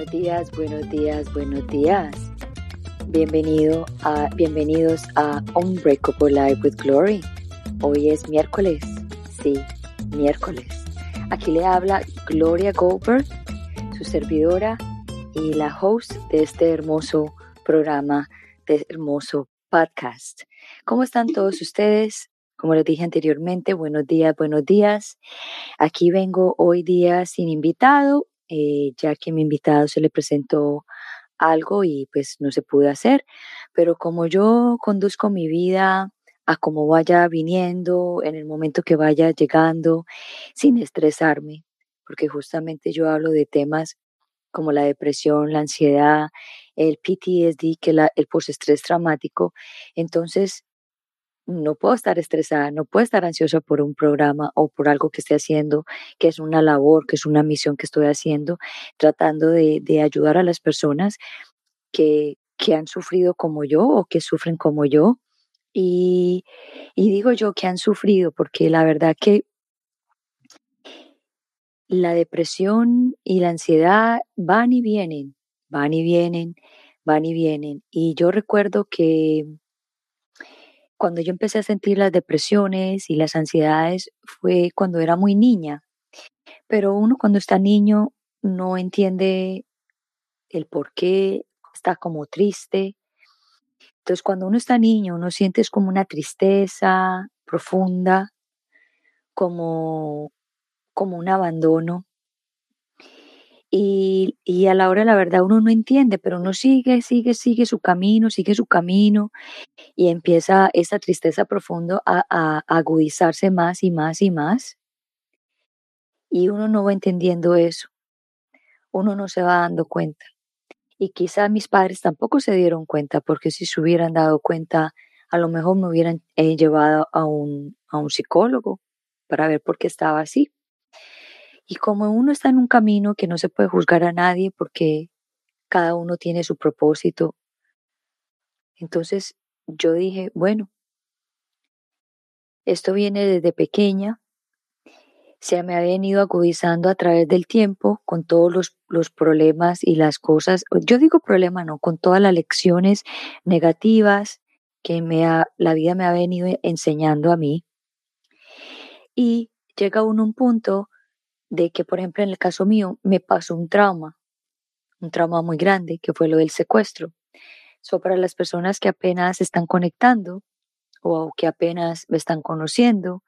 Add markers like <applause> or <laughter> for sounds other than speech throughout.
Buenos días, buenos días, buenos días. Bienvenido a, bienvenidos a Unbreakable Life with Glory. Hoy es miércoles, sí, miércoles. Aquí le habla Gloria Goldberg, su servidora y la host de este hermoso programa, de este hermoso podcast. ¿Cómo están todos ustedes? Como les dije anteriormente, buenos días, buenos días. Aquí vengo hoy día sin invitado, eh, ya que mi invitado se le presentó algo y pues no se pudo hacer, pero como yo conduzco mi vida a como vaya viniendo, en el momento que vaya llegando, sin estresarme, porque justamente yo hablo de temas como la depresión, la ansiedad, el PTSD, que es el postestrés traumático. Entonces, no puedo estar estresada, no puedo estar ansiosa por un programa o por algo que esté haciendo, que es una labor, que es una misión que estoy haciendo, tratando de, ayudar a las personas que, que, han sufrido como yo o que sufren como yo. Y, y digo yo que han sufrido porque la verdad que la depresión y la ansiedad van y vienen, van y vienen, van y vienen. Y yo recuerdo que cuando yo empecé a sentir las depresiones y las ansiedades fue cuando era muy niña. Pero uno cuando está niño no entiende el por qué, está como triste. Entonces cuando uno está niño, uno siente como una tristeza profunda, como, como un abandono. Y, a la hora la verdad uno no entiende, pero uno sigue, sigue, sigue su camino, sigue su camino y empieza esa tristeza profunda a, a, agudizarse más y más y más. Y uno no va entendiendo eso, uno no se va dando cuenta. Y quizá mis padres tampoco se dieron cuenta, porque si se hubieran dado cuenta, a lo mejor me hubieran eh, llevado a un, a un psicólogo para ver por qué estaba así. Y como uno está en un camino que no se puede juzgar a nadie porque cada uno tiene su propósito, entonces yo dije, bueno, esto viene desde pequeña, se me ha venido agudizando a través del tiempo con todos los, los problemas y las cosas, yo digo problema, no, con todas las lecciones negativas que me ha, la vida me ha venido enseñando a mí. Y llega uno un punto de que, por ejemplo, en el caso mío, me pasó un trauma, un trauma muy grande, que fue lo del secuestro. So, para las personas que apenas están conectando o que apenas me están conociendo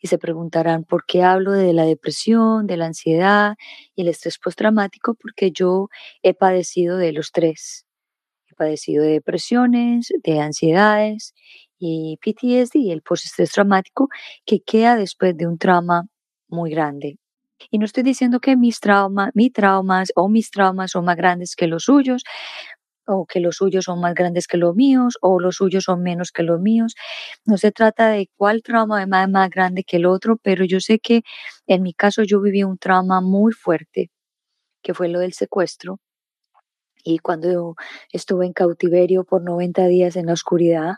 y se preguntarán por qué hablo de la depresión, de la ansiedad y el estrés postraumático, porque yo he padecido de los tres. He padecido de depresiones, de ansiedades y PTSD, el postestrés traumático, que queda después de un trauma muy grande, y no estoy diciendo que mis traumas, mis traumas o mis traumas son más grandes que los suyos, o que los suyos son más grandes que los míos, o los suyos son menos que los míos. No se trata de cuál trauma es más, más grande que el otro, pero yo sé que en mi caso yo viví un trauma muy fuerte, que fue lo del secuestro. Y cuando estuve en cautiverio por 90 días en la oscuridad,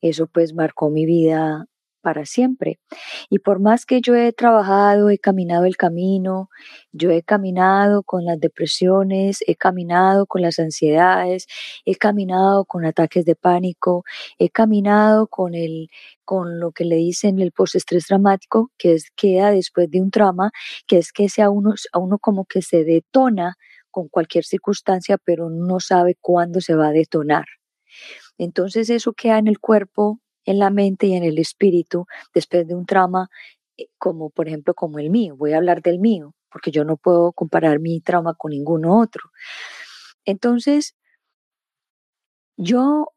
eso pues marcó mi vida para siempre. Y por más que yo he trabajado, he caminado el camino, yo he caminado con las depresiones, he caminado con las ansiedades, he caminado con ataques de pánico, he caminado con el con lo que le dicen el postestrés dramático, que es queda después de un trauma, que es que sea uno, a uno como que se detona con cualquier circunstancia, pero no sabe cuándo se va a detonar. Entonces eso queda en el cuerpo en la mente y en el espíritu después de un trauma eh, como por ejemplo como el mío. Voy a hablar del mío porque yo no puedo comparar mi trauma con ninguno otro. Entonces, yo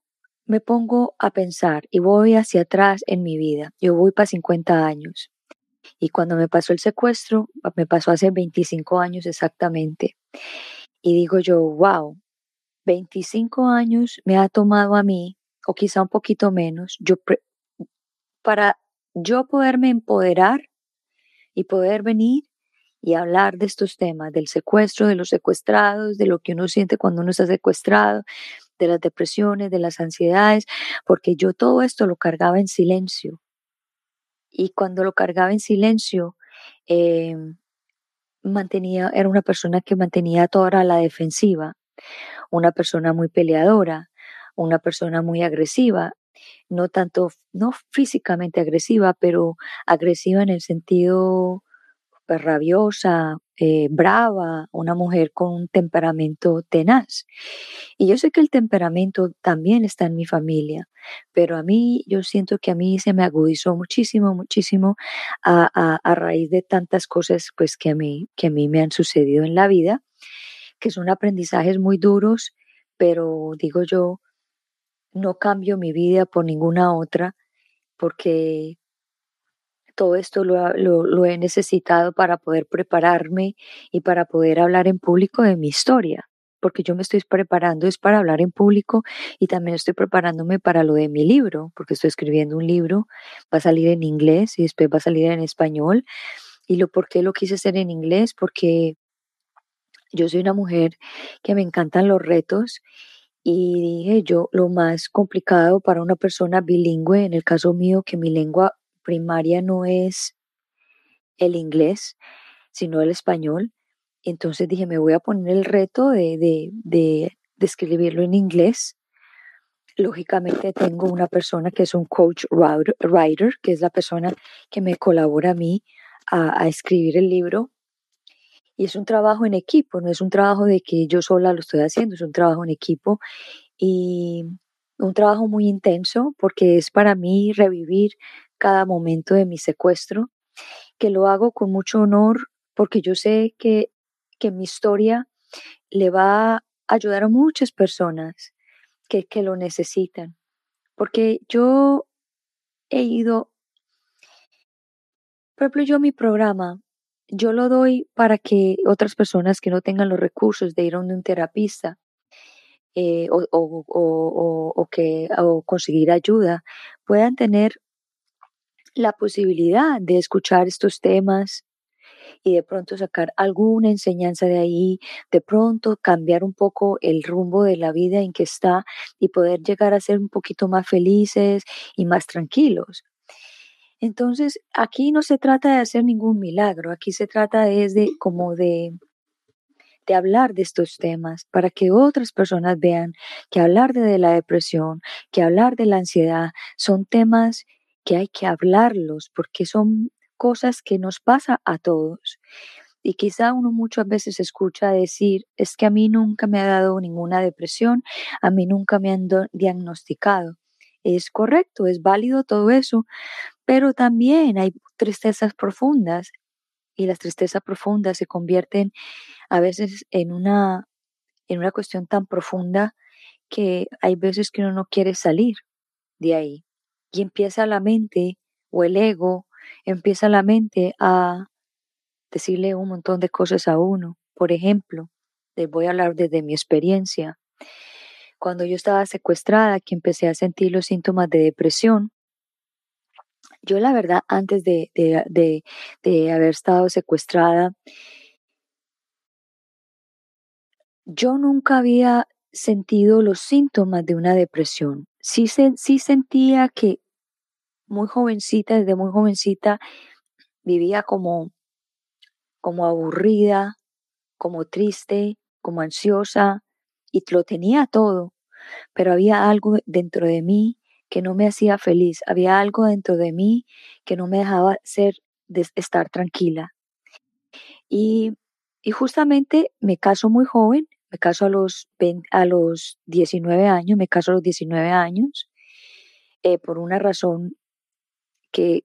me pongo a pensar y voy hacia atrás en mi vida. Yo voy para 50 años. Y cuando me pasó el secuestro, me pasó hace 25 años exactamente. Y digo yo, wow, 25 años me ha tomado a mí o quizá un poquito menos, yo para yo poderme empoderar y poder venir y hablar de estos temas, del secuestro, de los secuestrados, de lo que uno siente cuando uno está secuestrado, de las depresiones, de las ansiedades, porque yo todo esto lo cargaba en silencio. Y cuando lo cargaba en silencio, em, mantenía, era una persona que mantenía toda la defensiva, una persona muy peleadora, una persona muy agresiva, no tanto, no físicamente agresiva, pero agresiva en el sentido pues, rabiosa, eh, brava, una mujer con un temperamento tenaz. Y yo sé que el temperamento también está en mi familia, pero a mí, yo siento que a mí se me agudizó muchísimo, muchísimo a, a, raíz de tantas cosas pues que a, mí, que a mí me han sucedido en la vida, que son aprendizajes muy duros, pero digo yo, no cambio mi vida por ninguna otra, porque todo esto lo, he necesitado para poder prepararme y para poder hablar en público de mi historia, porque yo me estoy preparando es para hablar en público y también estoy preparándome para lo de mi libro, porque estoy escribiendo un libro, va a salir en inglés y después va a salir en español. ¿Y lo por qué lo quise hacer en inglés? Porque yo soy una mujer que me encantan los retos y dije yo, lo más complicado para una persona bilingüe, en el caso mío, que mi lengua primaria no es el inglés, sino el español. Entonces dije, me voy a poner el reto de, de, de, escribirlo en inglés. Lógicamente tengo una persona que es un coach writer, que es la persona que me colabora a mí a, a escribir el libro. Y es un trabajo en equipo, no es un trabajo de que yo sola lo estoy haciendo, es un trabajo en equipo y un trabajo muy intenso porque es para mí revivir cada momento de mi secuestro, que lo hago con mucho honor porque yo sé que, que mi historia le va a ayudar a muchas personas que, que lo necesitan. Porque yo he ido, por yo mi programa, yo lo doy para que otras personas que no tengan los recursos de ir a un terapista eh, o, o, o, o, que, o conseguir ayuda puedan tener la posibilidad de escuchar estos temas y de pronto sacar alguna enseñanza de ahí, de pronto cambiar un poco el rumbo de la vida en que está y poder llegar a ser un poquito más felices y más tranquilos. Entonces, aquí no se trata de hacer ningún milagro, aquí se trata de como de de hablar de estos temas para que otras personas vean que hablar de la depresión, que hablar de la ansiedad son temas que hay que hablarlos porque son cosas que nos pasa a todos. Y quizá uno muchas veces escucha decir, es que a mí nunca me ha dado ninguna depresión, a mí nunca me han diagnosticado. Es correcto, es válido todo eso, pero también hay tristezas profundas y las tristezas profundas se convierten a veces en una, en una cuestión tan profunda que hay veces que uno no quiere salir de ahí y empieza la mente o el ego, empieza la mente a decirle un montón de cosas a uno. Por ejemplo, les voy a hablar desde mi experiencia. Cuando yo estaba secuestrada, que empecé a sentir los síntomas de depresión, yo la verdad, antes de, de, de, haber estado secuestrada, yo nunca había sentido los síntomas de una depresión. Sí, sí sentía que muy jovencita, desde muy jovencita, vivía como, como aburrida, como triste, como ansiosa, y lo tenía todo, pero había algo dentro de mí que no me hacía feliz, había algo dentro de mí que no me dejaba ser, de estar tranquila. Y, y justamente me caso muy joven, me caso a los, a los 19 años, me caso a los 19 años, eh, por una razón que,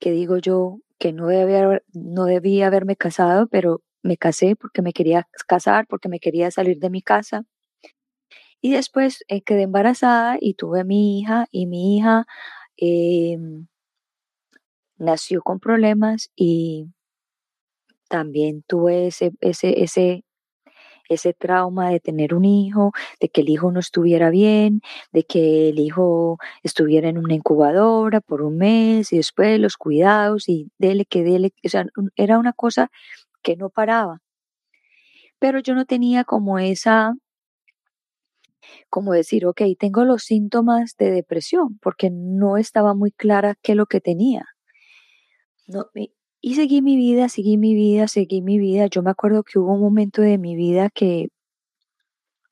que digo yo que no debía, no debía haberme casado, pero me casé porque me quería casar, porque me quería salir de mi casa. Y después eh, quedé embarazada y tuve a mi hija y mi hija eh, nació con problemas y también tuve ese, ese, ese, ese trauma de tener un hijo, de que el hijo no estuviera bien, de que el hijo estuviera en una incubadora por un mes y después los cuidados y dele que dele, o sea, era una cosa que no paraba. Pero yo no tenía como esa, como decir, ok, tengo los síntomas de depresión, porque no estaba muy clara qué es lo que tenía. No, Y seguí mi vida, seguí mi vida, seguí mi vida. Yo me acuerdo que hubo un momento de mi vida que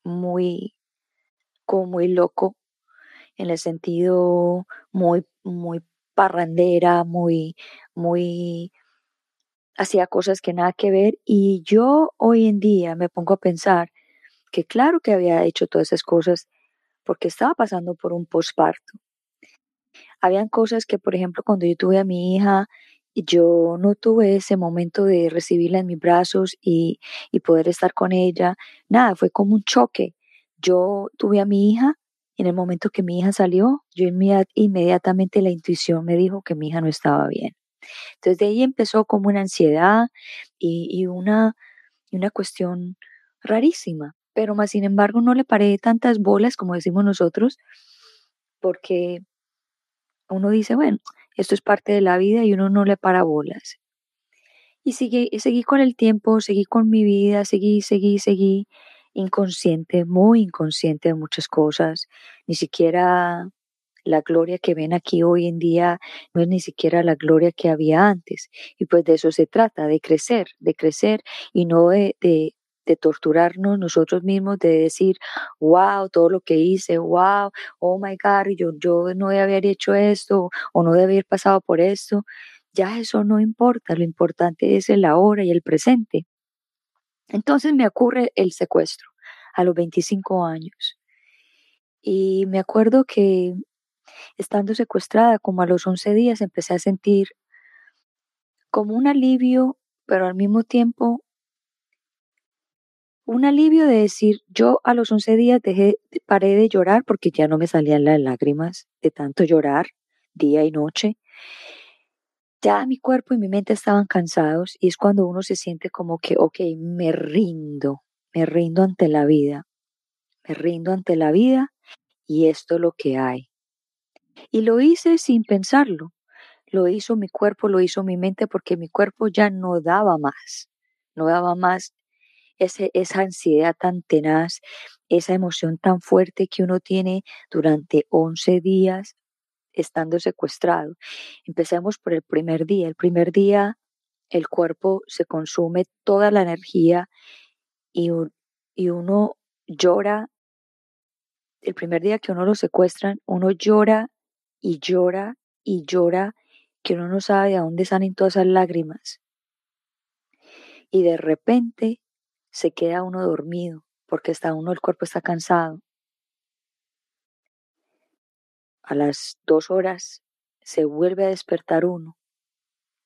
muy, como muy loco, en el sentido muy, muy parrandera, muy, muy, hacía cosas que nada que ver. Y yo hoy en día me pongo a pensar que claro que había hecho todas esas cosas porque estaba pasando por un posparto. Habían cosas que, por ejemplo, cuando yo tuve a mi hija, yo no tuve ese momento de recibirla en mis brazos y, y poder estar con ella. Nada, fue como un choque. Yo tuve a mi hija y en el momento que mi hija salió, yo inmediatamente la intuición me dijo que mi hija no estaba bien. Entonces de ahí empezó como una ansiedad y, y una, una cuestión rarísima, pero más sin embargo no le paré tantas bolas como decimos nosotros, porque uno dice, bueno, esto es parte de la vida y uno no le para bolas. Y seguí, seguí con el tiempo, seguí con mi vida, seguí, seguí, seguí, inconsciente, muy inconsciente de muchas cosas. Ni siquiera la gloria que ven aquí hoy en día no es ni siquiera la gloria que había antes. Y pues de eso se trata, de crecer, de crecer y no de, de, de torturarnos nosotros mismos, de decir, wow, todo lo que hice, wow, oh my God, yo, yo no debía haber hecho esto o no debía haber pasado por esto. Ya eso no importa, lo importante es el ahora y el presente. Entonces me ocurre el secuestro a los 25 años. Y me acuerdo que estando secuestrada, como a los 11 días, empecé a sentir como un alivio, pero al mismo tiempo un alivio de decir, yo a los 11 días dejé, paré de llorar porque ya no me salían las lágrimas de tanto llorar día y noche. Ya mi cuerpo y mi mente estaban cansados y es cuando uno se siente como que, ok, me rindo, me rindo ante la vida, me rindo ante la vida y esto es lo que hay. Y lo hice sin pensarlo, lo hizo mi cuerpo, lo hizo mi mente porque mi cuerpo ya no daba más, no daba más esa ansiedad tan tenaz, esa emoción tan fuerte que uno tiene durante 11 días estando secuestrado. Empecemos por el primer día. El primer día el cuerpo se consume toda la energía y, y uno llora. El primer día que uno lo secuestran, uno llora y llora y llora que uno no sabe de dónde salen todas esas lágrimas. Y de repente se queda uno dormido porque está uno, el cuerpo está cansado. A las dos horas se vuelve a despertar uno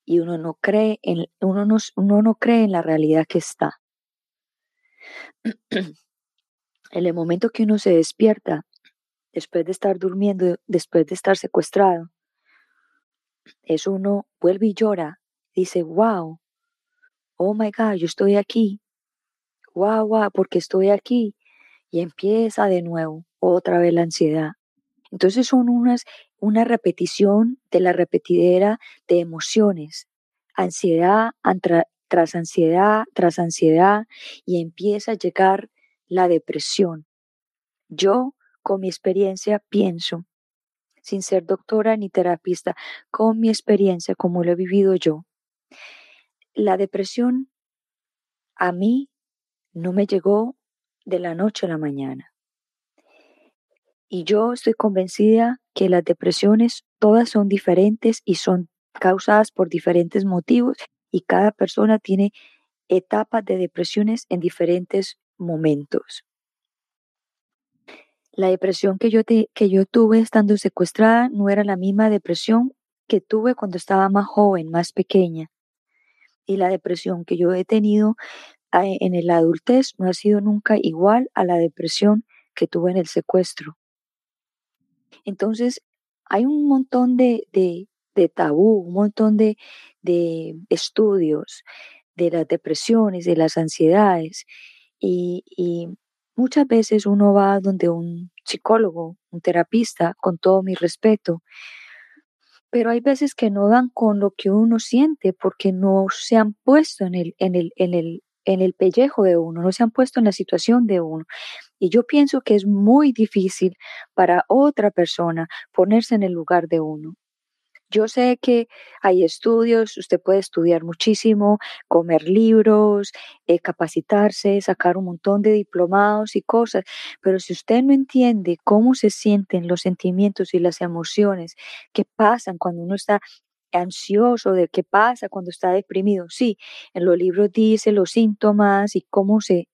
y uno no cree en, uno no, uno no cree en la realidad que está. <clears throat> en el momento que uno se despierta, después de estar durmiendo, después de estar secuestrado, es uno, vuelve y llora, dice, wow, oh my God, yo estoy aquí, guau, guau, porque estoy aquí. Y empieza de nuevo otra vez la ansiedad. Entonces son unas, una repetición de la repetidera de emociones. Ansiedad tras ansiedad, tras ansiedad, y empieza a llegar la depresión. Yo, con mi experiencia, pienso, sin ser doctora ni terapista, con mi experiencia, como lo he vivido yo, la depresión a mí no me llegó de la noche a la mañana. Y yo estoy convencida que las depresiones todas son diferentes y son causadas por diferentes motivos y cada persona tiene etapas de depresiones en diferentes momentos. La depresión que yo, que yo tuve estando secuestrada no era la misma depresión que tuve cuando estaba más joven, más pequeña. Y la depresión que yo he tenido en el adultez no ha sido nunca igual a la depresión que tuve en el secuestro. Entonces, hay un montón de, de, tabú, un montón de, de, estudios de las depresiones, de las ansiedades, y, muchas veces uno va donde un psicólogo, un terapista, con todo mi respeto, pero hay veces que no dan con lo que uno siente porque no se han puesto en el, en el, en el pellejo de uno, no se han puesto en la situación de uno. Y yo pienso que es muy difícil para otra persona ponerse en el lugar de uno. yo sé que hay estudios, usted puede estudiar muchísimo, comer libros, eh, capacitarse, sacar un montón de diplomados y cosas, pero si usted no entiende cómo se sienten los sentimientos y las emociones que pasan cuando uno está ansioso, de qué pasa cuando está deprimido, sí, en los libros dice los síntomas y cómo se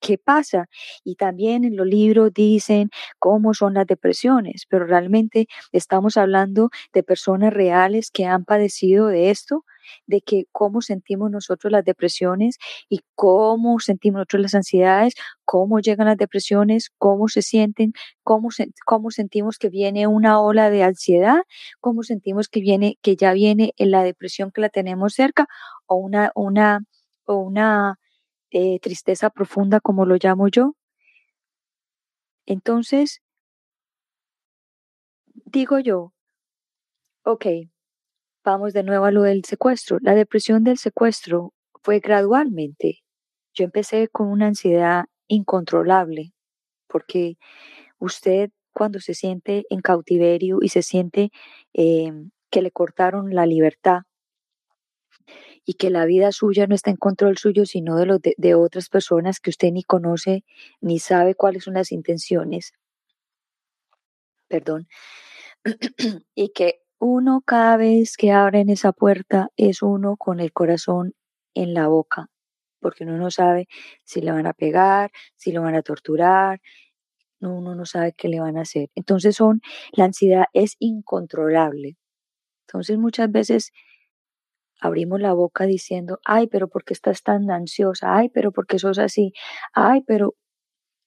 qué pasa. Y también en los libros dicen cómo son las depresiones, pero realmente estamos hablando de personas reales que han padecido de esto, de que cómo sentimos nosotros las depresiones y cómo sentimos nosotros las ansiedades, cómo llegan las depresiones, cómo se sienten, cómo, cómo sentimos que viene una ola de ansiedad, cómo sentimos que viene, que ya viene en la depresión que la tenemos cerca o una, una, o una eh, tristeza profunda, como lo llamo yo. Entonces, digo yo, ok, vamos de nuevo a lo del secuestro. La depresión del secuestro fue gradualmente. Yo empecé con una ansiedad incontrolable, porque usted cuando se siente en cautiverio y se siente em, que le cortaron la libertad, y que la vida suya no está en control suyo, sino de, los de, otras personas que usted ni conoce ni sabe cuáles son las intenciones. Perdón. <clears throat> y que uno cada vez que en esa puerta es uno con el corazón en la boca, porque uno no sabe si le van a pegar, si lo van a torturar, uno no sabe qué le van a hacer. Entonces son, la ansiedad es incontrolable. Entonces muchas veces abrimos la boca diciendo, ay, pero ¿por qué estás tan ansiosa? Ay, pero ¿por qué sos así? Ay, pero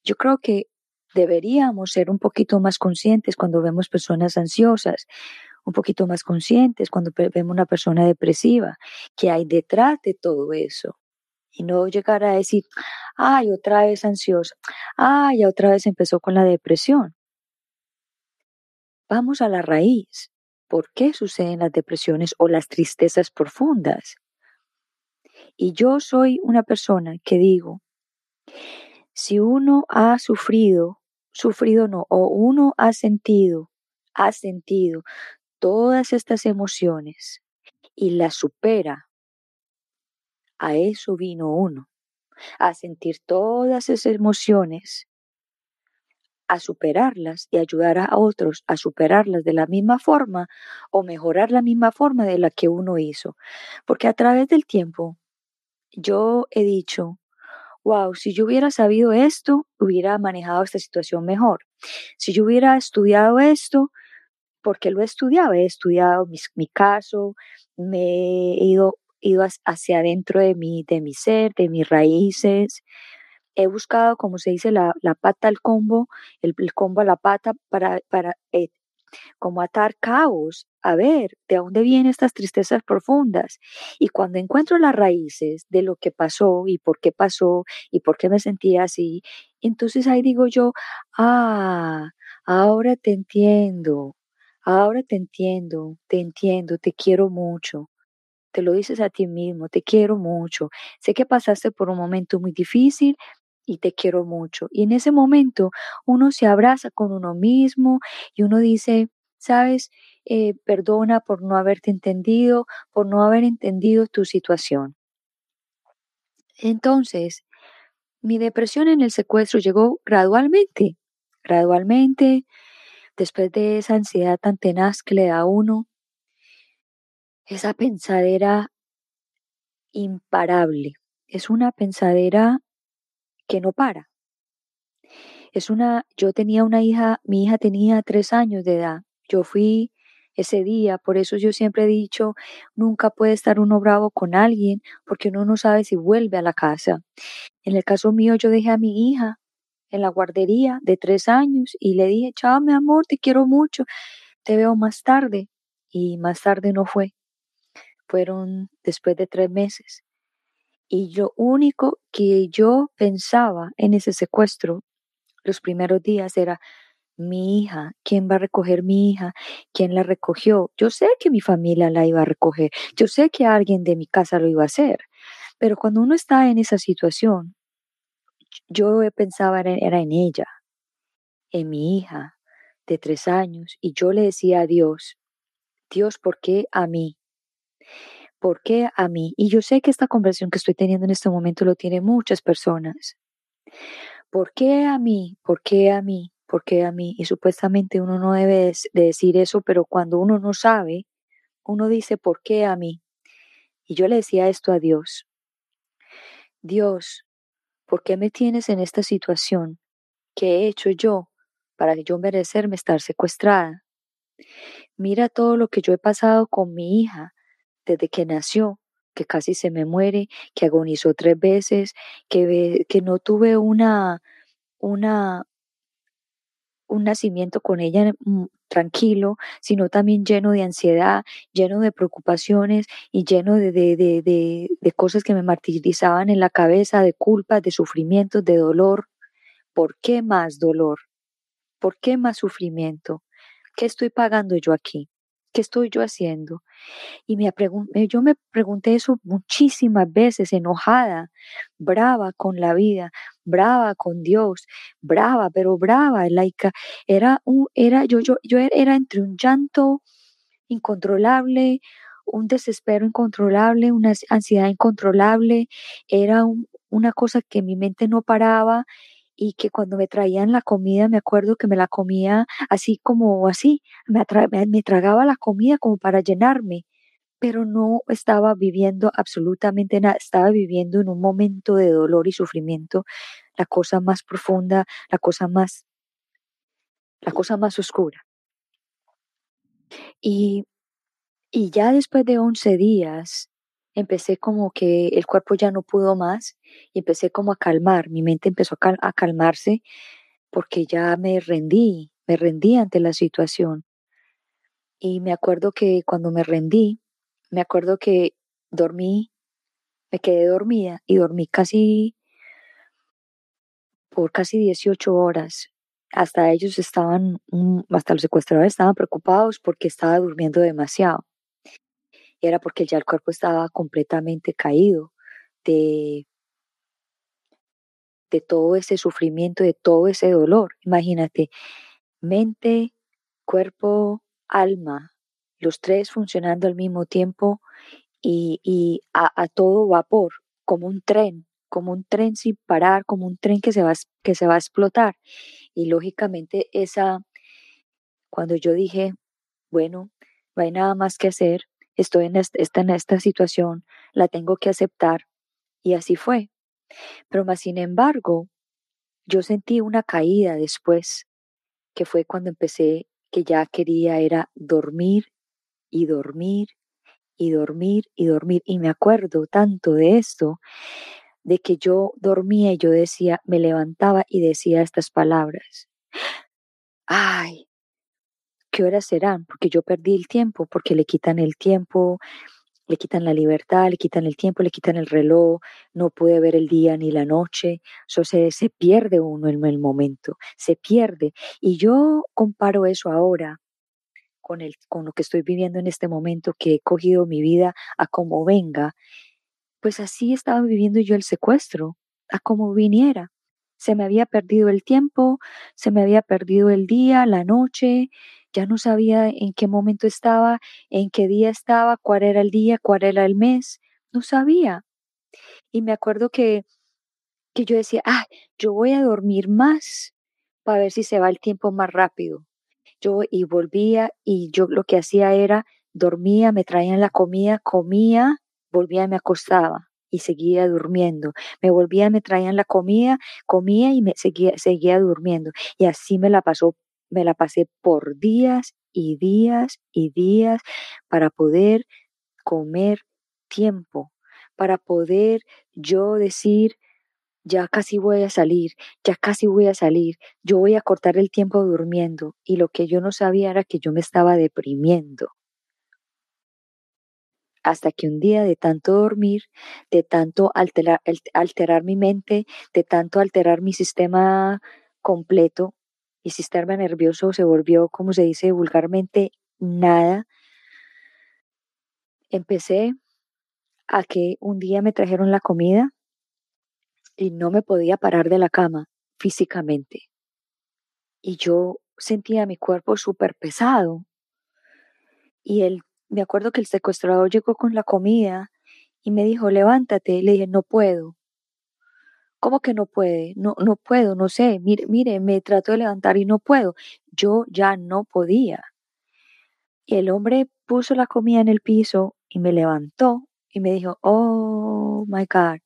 yo creo que deberíamos ser un poquito más conscientes cuando vemos personas ansiosas, un poquito más conscientes cuando vemos una persona depresiva, que hay detrás de todo eso. Y no llegar a decir, ay, otra vez ansiosa, ay, otra vez empezó con la depresión. Vamos a la raíz por qué suceden las depresiones o las tristezas profundas. Y yo soy una persona que digo, si uno ha sufrido, sufrido no, o uno ha sentido, ha sentido todas estas emociones y las supera, a eso vino uno, a sentir todas esas emociones a superarlas y ayudar a otros a superarlas de la misma forma o mejorar la misma forma de la que uno hizo. Porque a través del tiempo yo he dicho, wow, si yo hubiera sabido esto, hubiera manejado esta situación mejor. Si yo hubiera estudiado esto, porque lo he estudiado, he estudiado mi, caso, me he ido, ido hacia adentro de mi, de mi ser, de mis raíces, he buscado, como se dice, la, pata al combo, el, combo a la pata para, para eh, como atar caos, a ver de dónde vienen estas tristezas profundas. Y cuando encuentro las raíces de lo que pasó y por qué pasó y por qué me sentía así, entonces ahí digo yo, ah, ahora te entiendo, ahora te entiendo, te entiendo, te quiero mucho. Te lo dices a ti mismo, te quiero mucho. Sé que pasaste por un momento muy difícil, y te quiero mucho. Y en ese momento uno se abraza con uno mismo y uno dice, sabes, eh, perdona por no haberte entendido, por no haber entendido tu situación. Entonces, mi depresión en el secuestro llegó gradualmente, gradualmente, después de esa ansiedad tan tenaz que le da a uno, esa pensadera imparable. Es una pensadera que no para. Es una, yo tenía una hija, mi hija tenía tres años de edad. Yo fui ese día, por eso yo siempre he dicho, nunca puede estar uno bravo con alguien porque uno no sabe si vuelve a la casa. En el caso mío, yo dejé a mi hija en la guardería de tres años y le dije, chao, mi amor, te quiero mucho, te veo más tarde. Y más tarde no fue. Fueron después de tres meses. Y lo único que yo pensaba en ese secuestro los primeros días era mi hija, ¿quién va a recoger mi hija? ¿Quién la recogió? Yo sé que mi familia la iba a recoger, yo sé que alguien de mi casa lo iba a hacer, pero cuando uno está en esa situación, yo pensaba era en ella, en mi hija de tres años, y yo le decía a Dios, Dios, ¿por qué a mí? ¿Por qué a mí? Y yo sé que esta conversación que estoy teniendo en este momento lo tienen muchas personas. ¿Por qué a mí? ¿Por qué a mí? ¿Por qué a mí? Y supuestamente uno no debe de decir eso, pero cuando uno no sabe, uno dice, ¿por qué a mí? Y yo le decía esto a Dios. Dios, ¿por qué me tienes en esta situación? ¿Qué he hecho yo para yo merecerme estar secuestrada? Mira todo lo que yo he pasado con mi hija desde que nació, que casi se me muere, que agonizó tres veces, que, que no tuve una, una, un nacimiento con ella mm, tranquilo, sino también lleno de ansiedad, lleno de preocupaciones y lleno de, de, de, de, cosas que me martirizaban en la cabeza, de culpas, de sufrimientos, de dolor. ¿Por qué más dolor? ¿Por qué más sufrimiento? ¿Qué estoy pagando yo aquí? ¿Qué estoy yo haciendo? Y me yo me pregunté eso muchísimas veces, enojada, brava con la vida, brava con Dios, brava, pero brava, laica. Era un, era, yo, yo, yo era entre un llanto incontrolable, un desespero incontrolable, una ansiedad incontrolable, era una cosa que mi mente no paraba y que cuando me traían la comida, me acuerdo que me la comía así como así, me, me tragaba la comida como para llenarme, pero no estaba viviendo absolutamente nada, estaba viviendo en un momento de dolor y sufrimiento, la cosa más profunda, la cosa más, la cosa más oscura. Y, y ya después de 11 días, empecé como que el cuerpo ya no pudo más y empecé como a calmar, mi mente empezó a, calmarse porque ya me rendí, me rendí ante la situación. Y me acuerdo que cuando me rendí, me acuerdo que dormí, me quedé dormida y dormí casi por casi 18 horas. Hasta ellos estaban, hasta los secuestradores estaban preocupados porque estaba durmiendo demasiado era porque ya el cuerpo estaba completamente caído de, de todo ese sufrimiento, de todo ese dolor. Imagínate, mente, cuerpo, alma, los tres funcionando al mismo tiempo y, a, todo vapor, como un tren, como un tren sin parar, como un tren que se va, que se va a explotar. Y lógicamente esa, cuando yo dije, bueno, no hay nada más que hacer, estoy en esta, en esta situación, la tengo que aceptar. Y así fue. Pero más sin embargo, yo sentí una caída después, que fue cuando empecé, que ya quería era dormir y dormir y dormir y dormir. Y me acuerdo tanto de esto, de que yo dormía y yo decía, me levantaba y decía estas palabras. Ay, ¿qué horas serán? Porque yo perdí el tiempo, porque le quitan el tiempo, le quitan la libertad, le quitan el tiempo, le quitan el reloj, no puede ver el día ni la noche, eso se, se pierde uno en el momento, se pierde. Y yo comparo eso ahora con, el, con lo que estoy viviendo en este momento, que he cogido mi vida a como venga, pues así estaba viviendo yo el secuestro, a como viniera. Se me había perdido el tiempo, se me había perdido el día, la noche, ya no sabía en qué momento estaba, en qué día estaba, cuál era el día, cuál era el mes, no sabía. Y me acuerdo que, que yo decía, ah, yo voy a dormir más para ver si se va el tiempo más rápido. Yo y volvía y yo lo que hacía era dormía, me traían la comida, comía, volvía y me acostaba y seguía durmiendo. Me volvía, me traían la comida, comía y me seguía, seguía durmiendo. Y así me la pasó me la pasé por días y días y días para poder comer tiempo, para poder yo decir, ya casi voy a salir, ya casi voy a salir, yo voy a cortar el tiempo durmiendo. Y lo que yo no sabía era que yo me estaba deprimiendo. Hasta que un día de tanto dormir, de tanto alterar, mi mente, de tanto alterar mi sistema completo, y sistema nervioso se volvió, como se dice vulgarmente, nada. Empecé a que un día me trajeron la comida y no me podía parar de la cama físicamente. Y yo sentía mi cuerpo súper pesado. y él, me acuerdo que el secuestrador llegó con la comida y me dijo, levántate. Le dije, no puedo. ¿Cómo que no puede? No, no puedo, no sé. Mire, mire, me trato de levantar y no puedo. Yo ya no podía. Y el hombre puso la comida en el piso y me levantó y me dijo, oh my God.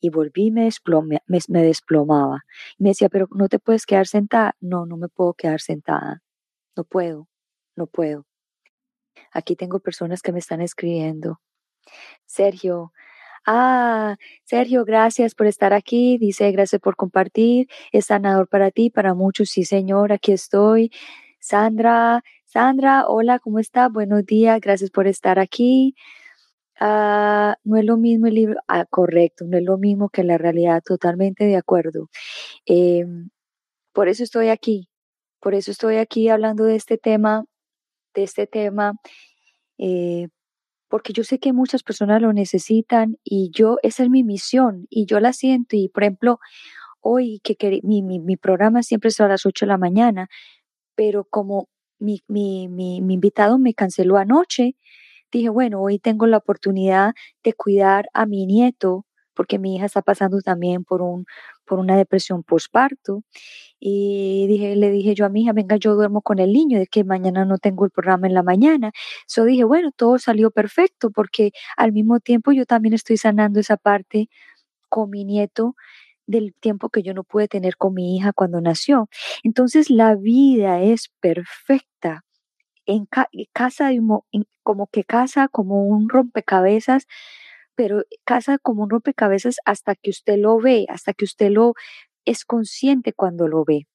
Y volví y me, me, desplomaba. Y me decía, pero no te puedes quedar sentada. No, no me puedo quedar sentada. No puedo, no puedo. Aquí tengo personas que me están escribiendo. Sergio, ah, Sergio, gracias por estar aquí. Dice, gracias por compartir. Es sanador para ti, para muchos. Sí, señor, aquí estoy. Sandra, Sandra, hola, ¿cómo está? Buenos días, gracias por estar aquí. Ah, no es lo mismo el libro, ah, correcto, no es lo mismo que la realidad, totalmente de acuerdo. Em, por eso estoy aquí, por eso estoy aquí hablando de este tema, de este tema, eh, porque yo sé que muchas personas lo necesitan y yo, esa es mi misión y yo la siento y por ejemplo, hoy que, mi, mi, programa siempre es a las 8 de la mañana, pero como mi, mi, mi, mi invitado me canceló anoche, dije, bueno, hoy tengo la oportunidad de cuidar a mi nieto, porque mi hija está pasando también por, un, por una depresión postparto. Y dije, le dije yo a mi hija, venga, yo duermo con el niño, de que mañana no tengo el programa en la mañana. So dije, bueno, todo salió perfecto, porque al mismo tiempo yo también estoy sanando esa parte con mi nieto del tiempo que yo no pude tener con mi hija cuando nació. Entonces la vida es perfecta. En casa como que casa como un rompecabezas, pero casa como un rompecabezas hasta que usted lo ve, hasta que usted lo es consciente cuando lo ve.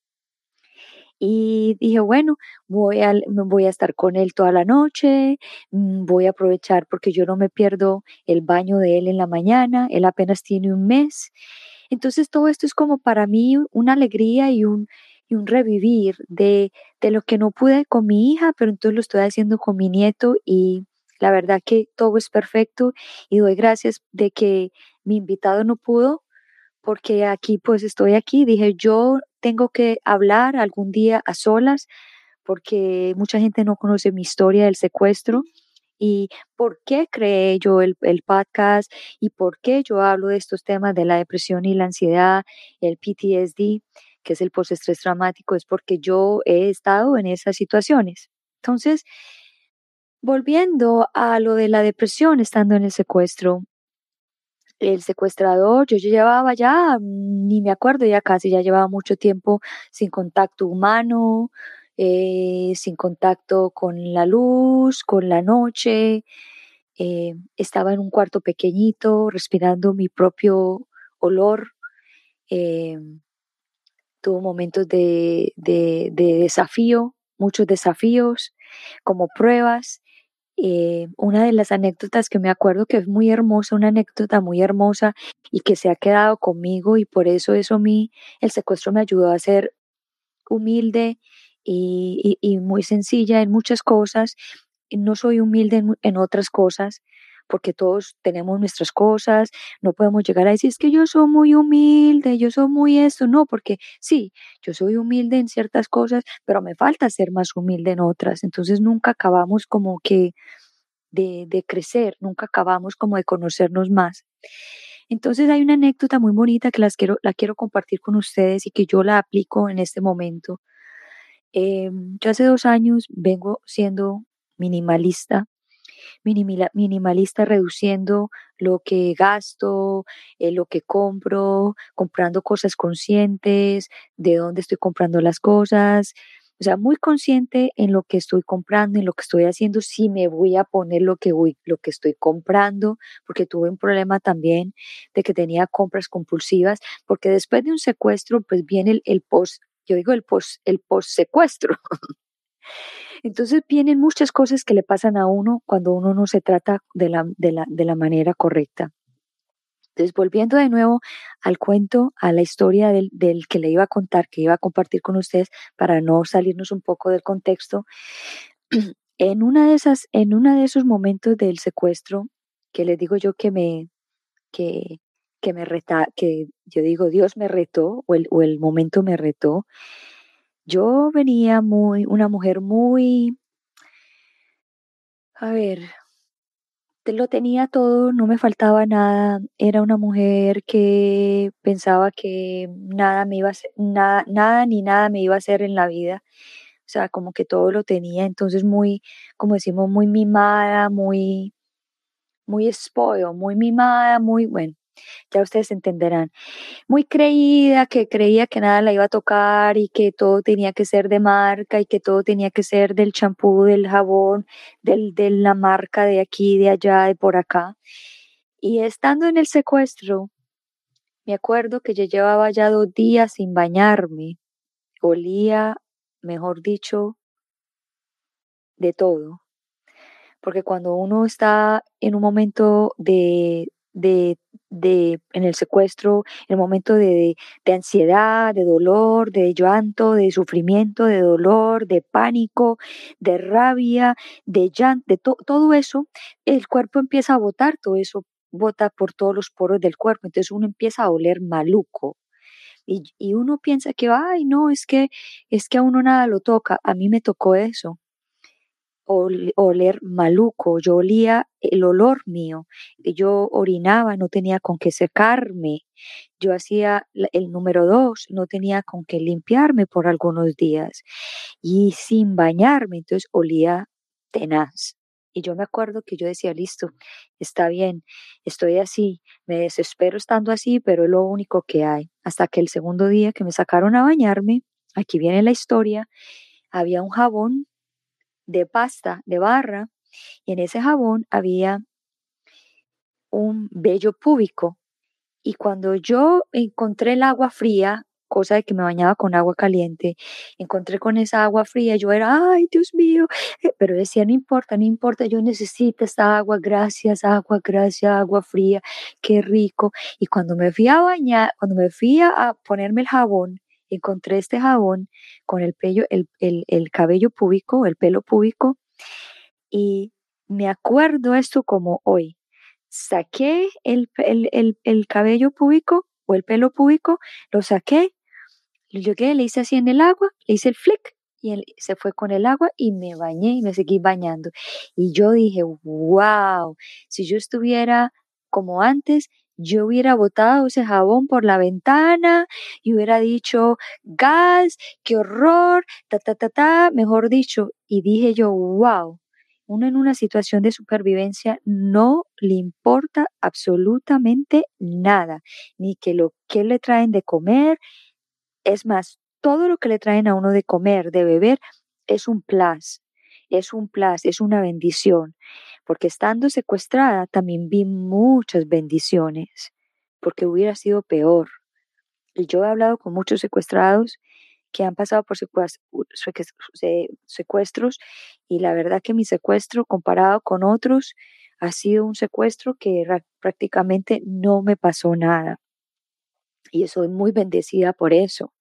Y dije, bueno, voy a, voy a estar con él toda la noche, mm, voy a aprovechar porque yo no me pierdo el baño de él en la mañana, él apenas tiene un mes entonces todo esto es como para mí una alegría y un, y un revivir de, de lo que no pude con mi hija, pero entonces lo estoy haciendo con mi nieto y la verdad que todo es perfecto y doy gracias de que mi invitado no pudo porque aquí pues estoy aquí, dije yo tengo que hablar algún día a solas porque mucha gente no conoce mi historia del secuestro y por qué creé yo el, podcast y por qué yo hablo de estos temas de la depresión y la ansiedad, el PTSD, que es el postestrés traumático, es porque yo he estado en esas situaciones. Entonces, volviendo a lo de la depresión estando en el secuestro, el secuestrador, yo, yo llevaba ya, ni me acuerdo, ya casi, ya llevaba mucho tiempo sin contacto humano, eh, sin contacto con la luz, con la noche. Eh, estaba en un cuarto pequeñito, respirando mi propio olor. Eh, tuvo momentos de, desafío, muchos desafíos, como pruebas. Una de las anécdotas que me acuerdo que es muy hermosa, una anécdota muy hermosa y que se ha quedado conmigo y por eso eso mí, el secuestro me ayudó a ser humilde y, muy sencilla en muchas cosas. No soy humilde en, otras cosas porque todos tenemos nuestras cosas, no podemos llegar a decir es que yo soy muy humilde, yo soy muy esto, no, porque sí, yo soy humilde en ciertas cosas, pero me falta ser más humilde en otras, entonces nunca acabamos como que de, de crecer, nunca acabamos como de conocernos más. Entonces hay una anécdota muy bonita que las quiero, la quiero compartir con ustedes y que yo la aplico en este momento. Em, yo hace dos años vengo siendo minimalista, minimalista reduciendo lo que gasto, eh, lo que compro, comprando cosas conscientes, de dónde estoy comprando las cosas. O sea, muy consciente en lo que estoy comprando, en lo que estoy haciendo, si me voy a poner lo que voy, lo que estoy comprando, porque tuve un problema también de que tenía compras compulsivas, porque después de un secuestro, pues viene el, el post yo digo el post, el post secuestro. <laughs> Entonces vienen muchas cosas que le pasan a uno cuando uno no se trata de la, de la, de la manera correcta. Entonces, volviendo de nuevo al cuento, a la historia del, del, que le iba a contar, que iba a compartir con ustedes, para no salirnos un poco del contexto, <clears throat> en una de esas, en uno de esos momentos del secuestro, que les digo yo que me, que, que me reta, que yo digo, Dios me retó o el, o el momento me retó. Yo venía muy, una mujer muy, A ver, lo tenía todo, no me faltaba nada. Era una mujer que pensaba que nada me iba a hacer, nada, nada ni nada me iba a hacer en la vida. O sea, como que todo lo tenía, entonces muy, como decimos, muy mimada, muy, muy spoiled, muy mimada, muy, bueno, ya ustedes entenderán. Muy creída, que creía que nada la iba a tocar y que todo tenía que ser de marca y que todo tenía que ser del champú, del jabón, del, de la marca de aquí, de allá, de por acá. Y estando en el secuestro, me acuerdo que yo llevaba ya dos días sin bañarme. Olía, mejor dicho, de todo. Porque cuando uno está en un momento de, de, de en el secuestro, en el momento de, de ansiedad, de dolor, de llanto, de sufrimiento, de dolor, de pánico, de rabia, de llanto, de to- todo eso, el cuerpo empieza a botar todo eso, bota por todos los poros del cuerpo, entonces uno empieza a oler maluco. Y, y uno piensa que, ay, no, es que, es que a uno nada lo toca. A mí me tocó eso ol- oler maluco, yo olía el olor mío, yo orinaba, no tenía con qué secarme, yo hacía el número dos, no tenía con qué limpiarme por algunos días y sin bañarme, entonces olía tenaz. Y yo me acuerdo que yo decía, listo, está bien, estoy así, me desespero estando así, pero es lo único que hay. Hasta que el segundo día que me sacaron a bañarme, aquí viene la historia, había un jabón de pasta, de barra, y en ese jabón había un vello púbico. Y cuando yo encontré el agua fría, cosa de que me bañaba con agua caliente, encontré con esa agua fría, yo era, ay, Dios mío, eh, pero decía, no importa, no importa, yo necesito esta agua, gracias, agua, gracias, agua fría, qué rico. Y cuando me fui a bañar, cuando me fui a, a ponerme el jabón, encontré este jabón con el, pello, el, el, el cabello púbico, el pelo púbico, y me acuerdo esto como hoy. Saqué el, el cabello púbico o el pelo púbico, lo saqué, lo llegué, le hice así en el agua, le hice el flick y él se fue con el agua y me bañé y me seguí bañando. Y yo dije, wow, si yo estuviera como antes, yo hubiera botado ese jabón por la ventana y hubiera dicho, gas, qué horror, ta, ta, ta, ta, mejor dicho. Y dije yo, wow, uno en una situación de supervivencia no le importa absolutamente nada, ni que lo que le traen de comer, es más, todo lo que le traen a uno de comer, de beber, es un plus, es un plus, es una bendición, porque estando secuestrada también vi muchas bendiciones, porque hubiera sido peor. Y yo he hablado con muchos secuestrados que han pasado por secuest- secuest- se- secuestros y la verdad que mi secuestro comparado con otros ha sido un secuestro que prácticamente no me pasó nada. Y soy muy bendecida por eso.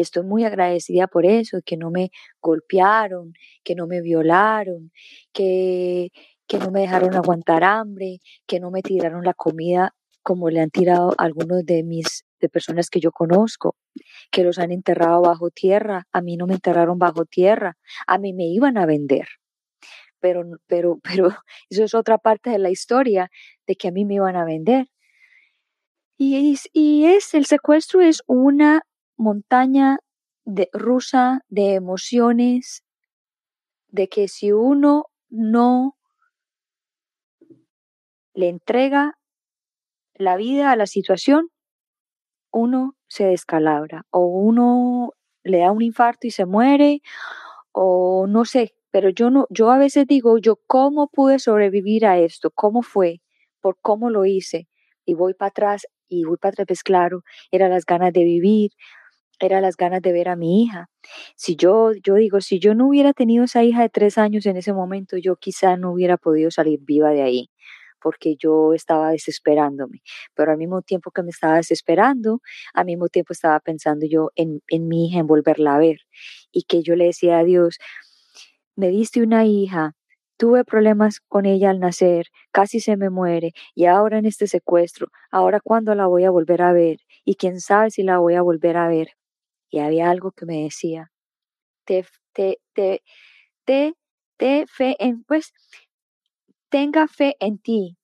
Y estoy muy agradecida por eso, que no me golpearon, que no me violaron, que, que no me dejaron aguantar hambre, que no me tiraron la comida como le han tirado algunos de mis de personas que yo conozco, que los han enterrado bajo tierra, a mí no me enterraron bajo tierra, a mí me iban a vender. Pero, pero, <laughs> pero eso es otra parte de la historia de que a mí me iban a vender. Y es, y es el secuestro es una montaña rusa de emociones, de que si uno no le entrega la vida a la situación, uno se descalabra o uno le da un infarto y se muere o no sé, pero yo no, yo a veces digo, yo cómo pude sobrevivir a esto, cómo fue, por cómo lo hice y voy para atrás y voy para atrás, pues claro, eran las ganas de vivir, era las ganas de ver a mi hija. Si yo, yo digo, si yo no hubiera tenido esa hija de tres años en ese momento, yo quizá no hubiera podido salir viva de ahí, porque yo estaba desesperándome. Pero al mismo tiempo que me estaba desesperando, al mismo tiempo estaba pensando yo en, en mi hija, en volverla a ver. Y que yo le decía a Dios, me diste una hija, tuve problemas con ella al nacer, casi se me muere, y ahora en este secuestro, ahora cuándo la voy a volver a ver, y quién sabe si la voy a volver a ver y había algo que me decía, te, te, te, te, te fe en, pues, tenga fe en ti,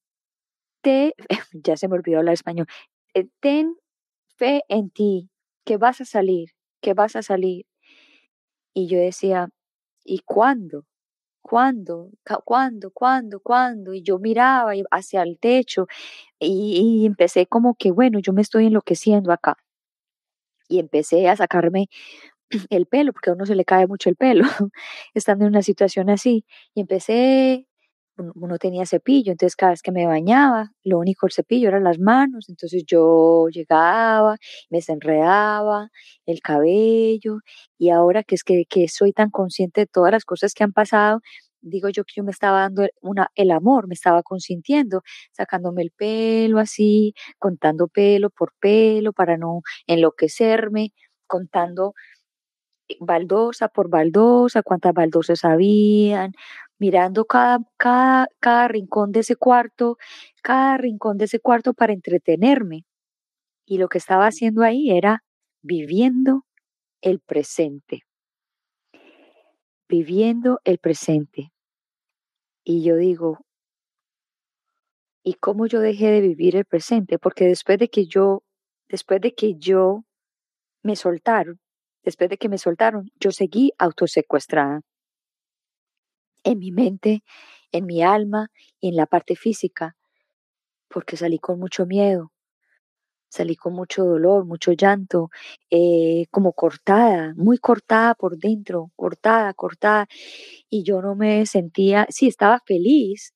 te, <laughs> ya se me olvidó hablar español, eh, ten fe en ti, que vas a salir, que vas a salir. Y yo decía, ¿y cuándo? ¿Cuándo? ¿Cuándo? ¿Cuándo? ¿Cuándo? Y yo miraba hacia el techo y, y empecé como que, bueno, yo me estoy enloqueciendo acá. Y empecé a sacarme <clears throat> el pelo, porque a uno se le cae mucho el pelo <laughs> estando en una situación así. Y empecé uno tenía cepillo, entonces cada vez que me bañaba, lo único el cepillo eran las manos, entonces yo llegaba, me desenredaba el cabello y ahora que es que, que soy tan consciente de todas las cosas que han pasado, digo yo que yo me estaba dando una, el amor, me estaba consintiendo, sacándome el pelo así, contando pelo por pelo para no enloquecerme, contando baldosa por baldosa, cuántas baldosas habían, mirando cada, cada, cada rincón de ese cuarto, cada rincón de ese cuarto para entretenerme. Y lo que estaba haciendo ahí era viviendo el presente. Viviendo el presente. Y yo digo, ¿y cómo yo dejé de vivir el presente? Porque después de que yo, después de que yo me soltaron, después de que me soltaron, yo seguí autosecuestrada en mi mente, en mi alma y en la parte física, porque salí con mucho miedo, salí con mucho dolor, mucho llanto, eh, como cortada, muy cortada por dentro, cortada, cortada, y yo no me sentía, sí, estaba feliz,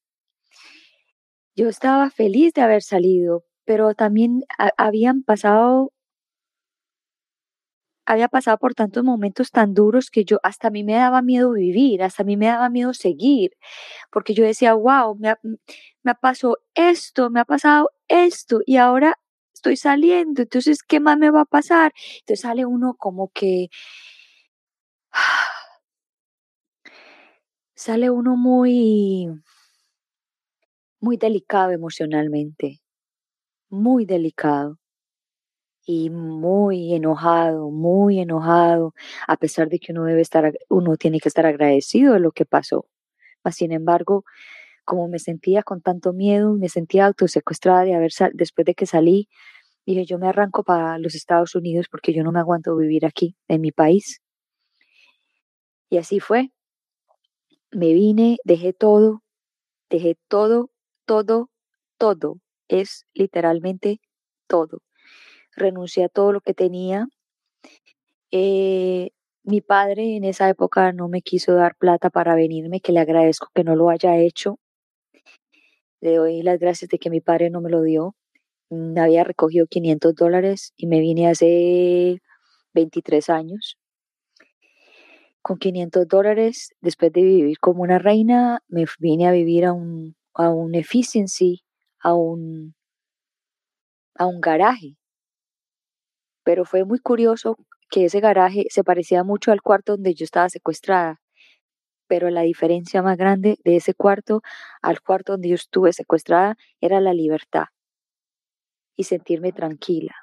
yo estaba feliz de haber salido, pero también habían pasado había pasado por tantos momentos tan duros que yo hasta a mí me daba miedo vivir, hasta a mí me daba miedo seguir, porque yo decía, wow, me me ha pasado esto, me ha pasado esto y ahora estoy saliendo, entonces, ¿qué más me va a pasar? Entonces sale uno como que... <sighs> Sale uno muy, muy delicado emocionalmente, muy delicado y muy enojado, muy enojado, a pesar de que uno debe estar, uno tiene que estar agradecido de lo que pasó. Mas, sin embargo, como me sentía con tanto miedo, me sentía autosecuestrada de haber después de que salí, dije, yo me arranco para los Estados Unidos porque yo no me aguanto vivir aquí, en mi país. Y así fue. Me vine, dejé todo, dejé todo, todo, todo. Es literalmente todo renuncié a todo lo que tenía. Eh, mi padre en esa época no me quiso dar plata para venirme, que le agradezco que no lo haya hecho. Le doy las gracias de que mi padre no me lo dio. Mm, había recogido 500 dólares y me vine hace 23 años. Con 500 dólares, después de vivir como una reina, me vine a vivir a un, a un efficiency, a un, a un garaje pero fue muy curioso que ese garaje se parecía mucho al cuarto donde yo estaba secuestrada, pero la diferencia más grande de ese cuarto al cuarto donde yo estuve secuestrada era la libertad y sentirme tranquila.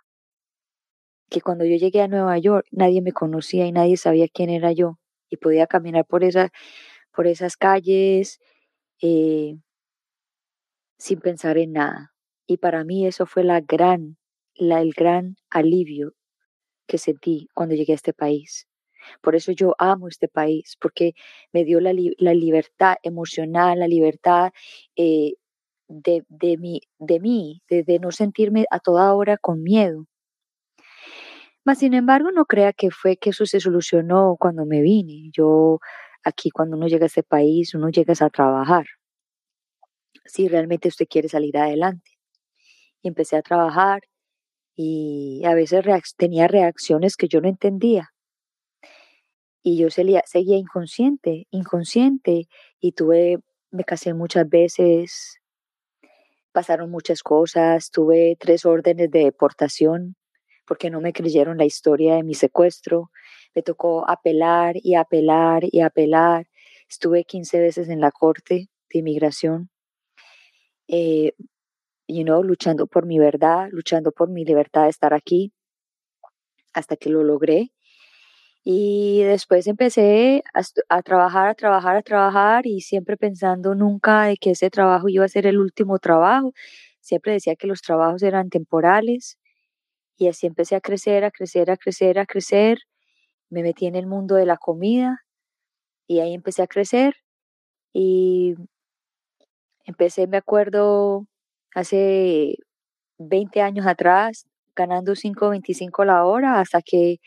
Que cuando yo llegué a Nueva York nadie me conocía y nadie sabía quién era yo y podía caminar por, esa, por esas calles eh, sin pensar en nada. Y para mí eso fue la gran la, el gran alivio que sentí cuando llegué a este país. Por eso yo amo este país, porque me dio la, la libertad emocional, la libertad eh, de, de, mí, de, mí de, no sentirme a toda hora con miedo. Mas, sin embargo, no crea que fue que eso se solucionó cuando me vine. Yo, aquí cuando uno llega a este país, uno llega a trabajar. Si realmente usted quiere salir adelante. Y empecé a trabajar y a veces tenía reacciones que yo no entendía. Y yo seguía, seguía inconsciente, inconsciente, y tuve, me casé muchas veces, pasaron muchas cosas, tuve tres órdenes de deportación porque no me creyeron la historia de mi secuestro, me tocó apelar y apelar y apelar, estuve 15 veces en la corte de inmigración, eh, you know, luchando por mi verdad, luchando por mi libertad de estar aquí, hasta que lo logré. Y después empecé a, trabajar, a trabajar, a trabajar y siempre pensando nunca de que ese trabajo iba a ser el último trabajo. Siempre decía que los trabajos eran temporales y así empecé a crecer, a crecer, a crecer, a crecer. Me metí en el mundo de la comida y ahí empecé a crecer y empecé, me acuerdo, hace 20 años atrás, ganando 5.25 la hora hasta que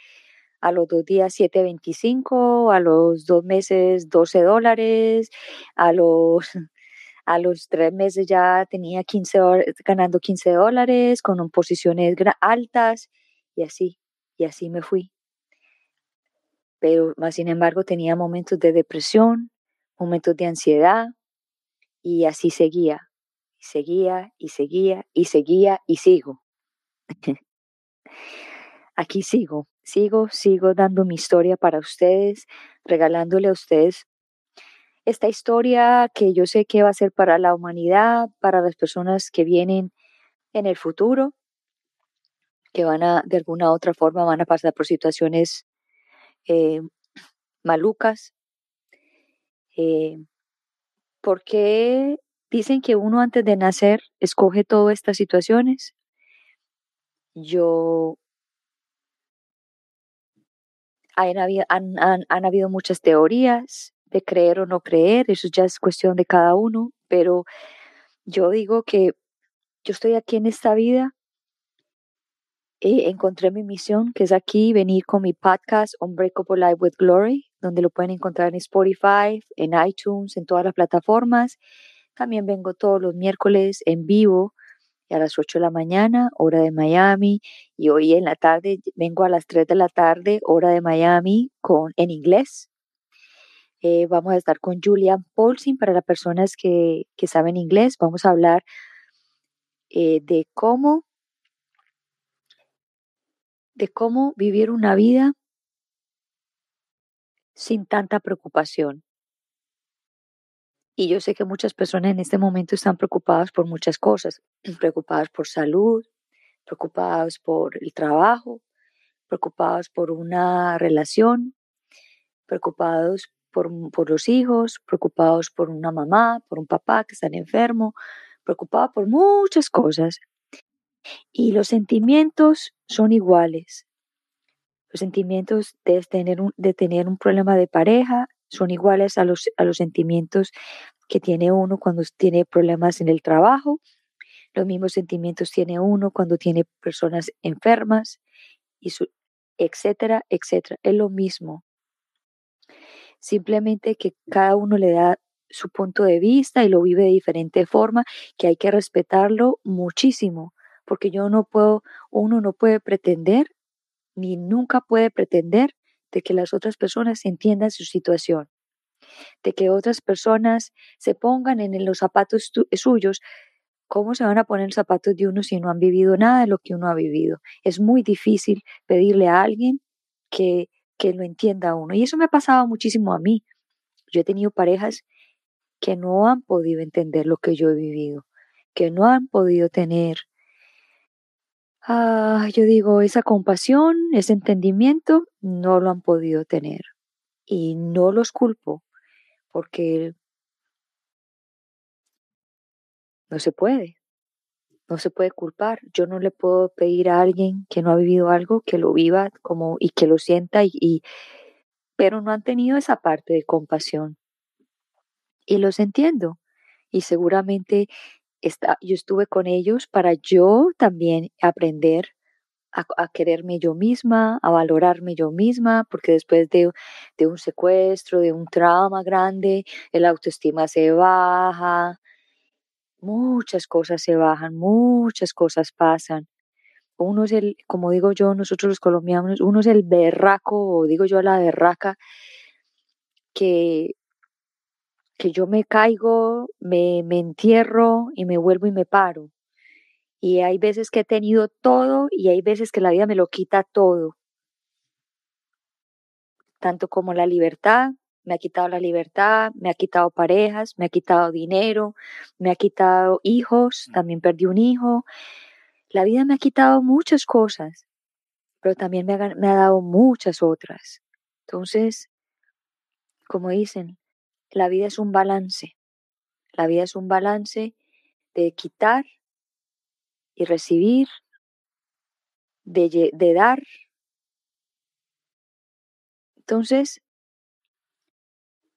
a los dos días 7.25, a los dos meses 12 dólares, a los, <laughs> a los tres meses ya tenía 15 ganando 15 dólares con posiciones altas y así, y así me fui. Pero más sin embargo tenía momentos de depresión, momentos de ansiedad y así seguía, seguía y seguía y seguía y sigo. <laughs> Aquí sigo sigo, sigo dando mi historia para ustedes, regalándole a ustedes esta historia que yo sé que va a ser para la humanidad, para las personas que vienen en el futuro, que van a, de alguna otra forma, van a pasar por situaciones eh, malucas. Eh, porque dicen que uno antes de nacer escoge todas estas situaciones? Yo han, habido muchas teorías de creer o no creer, eso ya es cuestión de cada uno, pero yo digo que yo estoy aquí en esta vida, eh, encontré mi misión, que es aquí venir con mi podcast Unbreakable Life with Glory, donde lo pueden encontrar en Spotify, en iTunes, en todas las plataformas. También vengo todos los miércoles en vivo a las 8 de la mañana, hora de Miami, y hoy en la tarde vengo a las 3 de la tarde, hora de Miami, con, en inglés. Eh, vamos a estar con Julian Paulsin para las personas que, saben inglés. Vamos a hablar eh, de cómo de cómo vivir una vida sin tanta preocupación. Y yo sé que muchas personas en este momento están preocupadas por muchas cosas, <clears throat> preocupadas por salud, preocupadas por el trabajo, preocupados por una relación, preocupados por, por, los hijos, preocupados por una mamá, por un papá que están enfermo, preocupados por muchas cosas. Y los sentimientos son iguales. Los sentimientos de tener de tener un problema de pareja son iguales a los, a los sentimientos que tiene uno cuando tiene problemas en el trabajo, los mismos sentimientos tiene uno cuando tiene personas enfermas, y su, etcétera, etcétera. Es lo mismo. Simplemente que cada uno le da su punto de vista y lo vive de diferente forma, que hay que respetarlo muchísimo, porque yo no puedo, uno no puede pretender, ni nunca puede pretender de que las otras personas entiendan su situación, de que otras personas se pongan en los zapatos suyos. ¿Cómo se van a poner zapatos de uno si no han vivido nada de lo que uno ha vivido? Es muy difícil pedirle a alguien que, que lo entienda a uno. Y eso me ha pasado muchísimo a mí. Yo he tenido parejas que no han podido entender lo que yo he vivido, que no han podido tener Ah, yo digo, esa compasión, ese entendimiento, no lo han podido tener. Y no los culpo, porque no se puede, no se puede culpar. Yo no le puedo pedir a alguien que no ha vivido algo que lo viva como y que lo sienta y pero no han tenido esa parte de compasión. Y los entiendo. Y seguramente yo estuve con ellos para yo también aprender a, quererme yo misma, a valorarme yo misma, porque después de, de un secuestro, de un trauma grande, el autoestima se baja, muchas cosas se bajan, muchas cosas pasan. Uno es el, como digo yo, nosotros los colombianos, uno es el berraco, o digo yo la berraca, que que yo me caigo, me, me entierro y me vuelvo y me paro. Y hay veces que he tenido todo y hay veces que la vida me lo quita todo. Tanto como la libertad, me ha quitado la libertad, me ha quitado parejas, me ha quitado dinero, me ha quitado hijos, también perdí un hijo. La vida me ha quitado muchas cosas, pero también me ha, me ha dado muchas otras. Entonces, como dicen, la vida es un balance. La vida es un balance de quitar y recibir, de, dar. Entonces,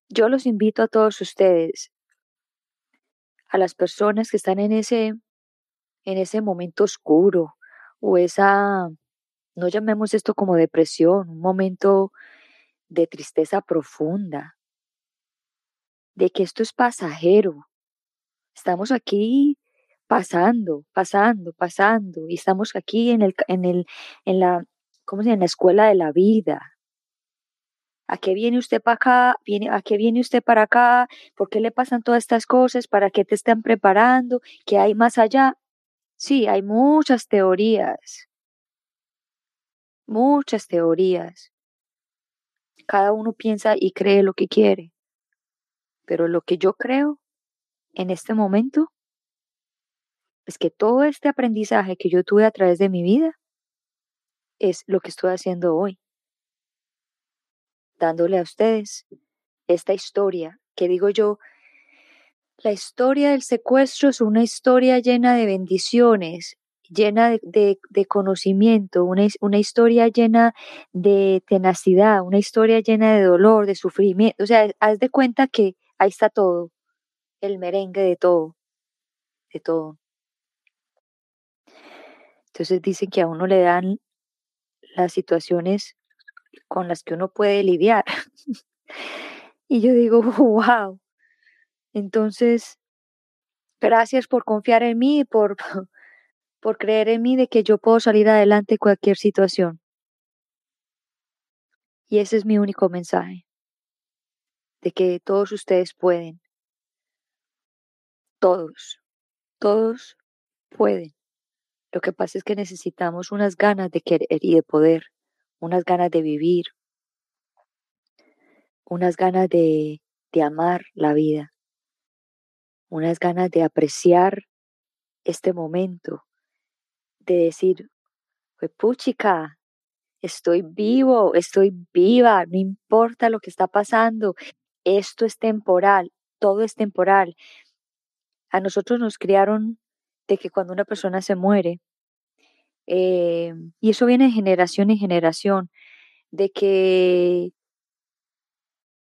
yo los invito a todos ustedes, a las personas que están en ese, en ese momento oscuro o esa, no llamemos esto como depresión, un momento de tristeza profunda, de que esto es pasajero. Estamos aquí pasando, pasando, pasando, y estamos aquí en el, en el, en la, ¿cómo se? En la escuela de la vida. ¿A qué viene usted para acá? ¿Viene, ¿A qué viene usted para acá? ¿Por qué le pasan todas estas cosas? ¿Para qué te están preparando? ¿Qué hay más allá? Sí, hay muchas teorías. Muchas teorías. Cada uno piensa y cree lo que quiere. Pero lo que yo creo en este momento es que todo este aprendizaje que yo tuve a través de mi vida es lo que estoy haciendo hoy, dándole a ustedes esta historia que digo yo, la historia del secuestro es una historia llena de bendiciones, llena de, conocimiento, una, una, historia llena de tenacidad, una historia llena de dolor, de sufrimiento. O sea, haz de cuenta que ahí está todo, el merengue de todo, de todo. Entonces dicen que a uno le dan las situaciones con las que uno puede lidiar. <laughs> y yo digo, <laughs> wow. Entonces, gracias por confiar en mí, por, <laughs> por creer en mí de que yo puedo salir adelante en cualquier situación. Y ese es mi único mensaje, de que todos ustedes pueden. Todos, todos pueden. Lo que pasa es que necesitamos unas ganas de querer y de poder, unas ganas de vivir, unas ganas de, de amar la vida, unas ganas de apreciar este momento, de decir, pues puchica, estoy vivo, estoy viva, no importa lo que está pasando, esto es temporal, todo es temporal. A nosotros nos criaron de que cuando una persona se muere, eh, y eso viene de generación en generación, de que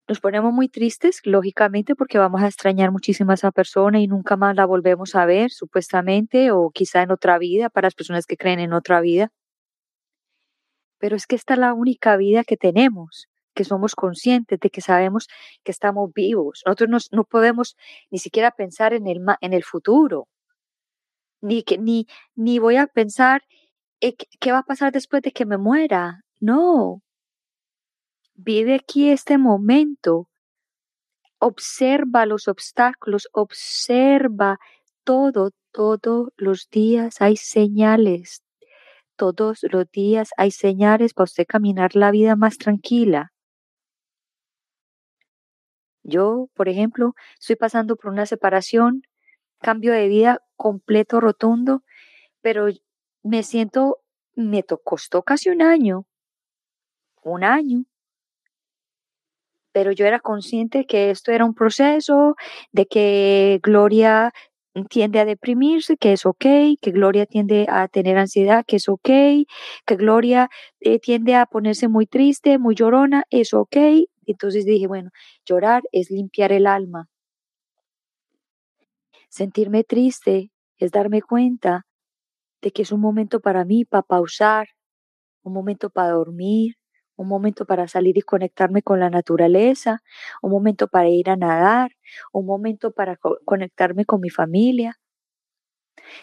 nos ponemos muy tristes, lógicamente, porque vamos a extrañar muchísimo a esa persona y nunca más la volvemos a ver, supuestamente, o quizá en otra vida, para las personas que creen en otra vida. Pero es que esta es la única vida que tenemos, que somos conscientes de que sabemos que estamos vivos. Nosotros no podemos ni siquiera pensar en el, en el futuro ni, que, ni, ni voy a pensar eh, qué va a pasar después de que me muera. No. Vive aquí este momento. Observa los obstáculos, observa todo, todos los días hay señales. Todos los días hay señales para usted caminar la vida más tranquila. Yo, por ejemplo, estoy pasando por una separación cambio de vida completo, rotundo, pero me siento, me costó casi un año, un año, pero yo era consciente que esto era un proceso, de que Gloria tiende a deprimirse, que es ok, que Gloria tiende a tener ansiedad, que es ok, que Gloria eh, tiende a ponerse muy triste, muy llorona, es ok. Entonces dije, bueno, llorar es limpiar el alma. Sentirme triste es darme cuenta de que es un momento para mí, para pausar, un momento para dormir, un momento para salir y conectarme con la naturaleza, un momento para ir a nadar, un momento para conectarme con mi familia.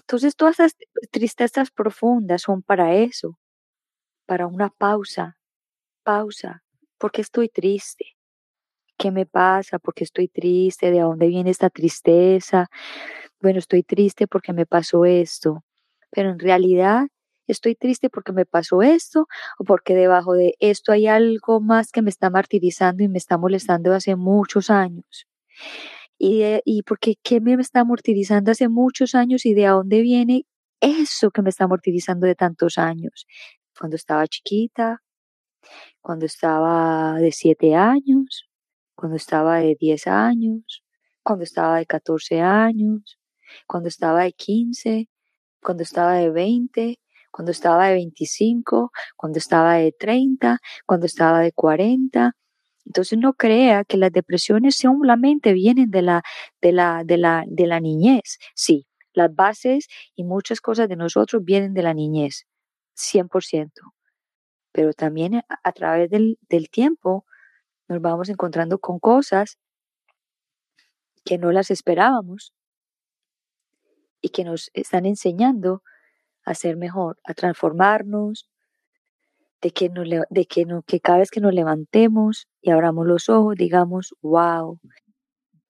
Entonces todas esas tristezas profundas son para eso, para una pausa, pausa, porque estoy triste. ¿Qué me pasa? ¿Por qué estoy triste? ¿De dónde viene esta tristeza? Bueno, estoy triste porque me pasó esto, pero en realidad estoy triste porque me pasó esto o porque debajo de esto hay algo más que me está martirizando y me está molestando hace muchos años. Y, y porque qué me está martirizando hace muchos años y de dónde viene eso que me está martirizando de tantos años. Cuando estaba chiquita, cuando estaba de 7 años, cuando estaba de 10 años, cuando estaba de 14 años, cuando estaba de 15, cuando estaba de 20, cuando estaba de 25, cuando estaba de 30, cuando estaba de 40. Entonces no crea que las depresiones solamente vienen de la, de la, de la, de la niñez. Sí, las bases y muchas cosas de nosotros vienen de la niñez, 100%. Pero también a, través del, tiempo nos vamos encontrando con cosas que no las esperábamos y que nos están enseñando a ser mejor, a transformarnos, de que, de que, no, que cada vez que nos levantemos y abramos los ojos, digamos, wow,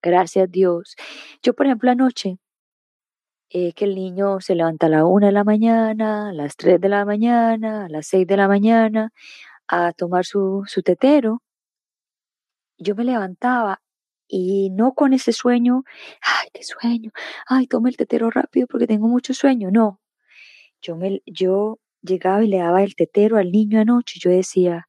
gracias Dios. Yo, por ejemplo, anoche, eh, que el niño se levanta a la una de la mañana, a las tres de la mañana, a las seis de la mañana, a tomar su, su tetero, yo me levantaba y no con ese sueño, ay, qué sueño, ay, toma el tetero rápido porque tengo mucho sueño, no. Yo, me, yo llegaba y le daba el tetero al niño anoche, yo decía,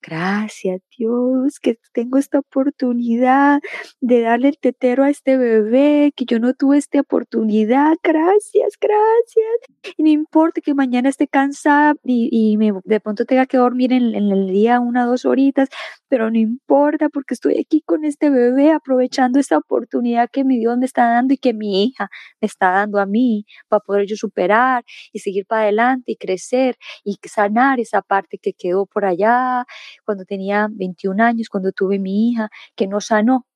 Gracias Dios que tengo esta oportunidad de darle el tetero a este bebé, que yo no tuve esta oportunidad. Gracias, gracias. Y no importa que mañana esté cansada y, me, de pronto tenga que dormir en, en, el día una o dos horitas, pero no importa porque estoy aquí con este bebé aprovechando esta oportunidad que mi Dios me está dando y que mi hija me está dando a mí para poder yo superar y seguir para adelante y crecer y sanar esa parte que quedó por allá cuando tenía 21 años, cuando tuve mi hija, que no sanó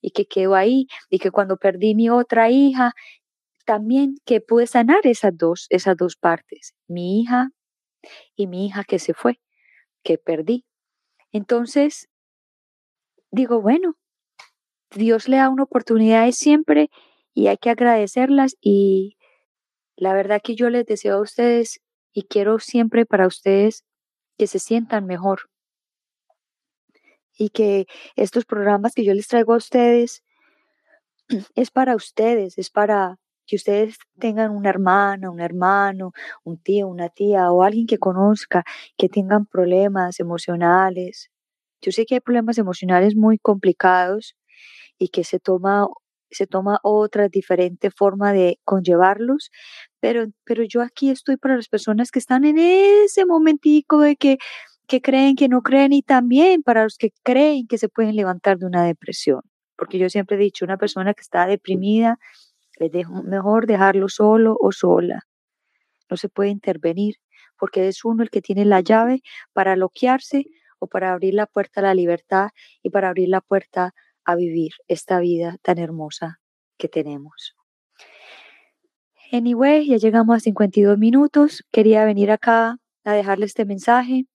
y que quedó ahí, y que cuando perdí mi otra hija, también que pude sanar esas dos, esas dos partes, mi hija y mi hija que se fue, que perdí. Entonces, digo, bueno, Dios le da una oportunidad siempre y hay que agradecerlas y la verdad que yo les deseo a ustedes y quiero siempre para ustedes que se sientan mejor, y que estos programas que yo les traigo a ustedes <clears throat> es para ustedes, es para que ustedes tengan una hermana, un hermano, un tío, una tía o alguien que conozca que tengan problemas emocionales. Yo sé que hay problemas emocionales muy complicados y que se toma se toma otra diferente forma de conllevarlos, pero, pero yo aquí estoy para las personas que están en ese momentico de que que creen que no creen y también para los que creen que se pueden levantar de una depresión. Porque yo siempre he dicho, una persona que está deprimida, es mejor dejarlo solo o sola. No se puede intervenir porque es uno el que tiene la llave para bloquearse o para abrir la puerta a la libertad y para abrir la puerta a vivir esta vida tan hermosa que tenemos. Anyway, ya llegamos a 52 minutos. Quería venir acá a dejarle este mensaje.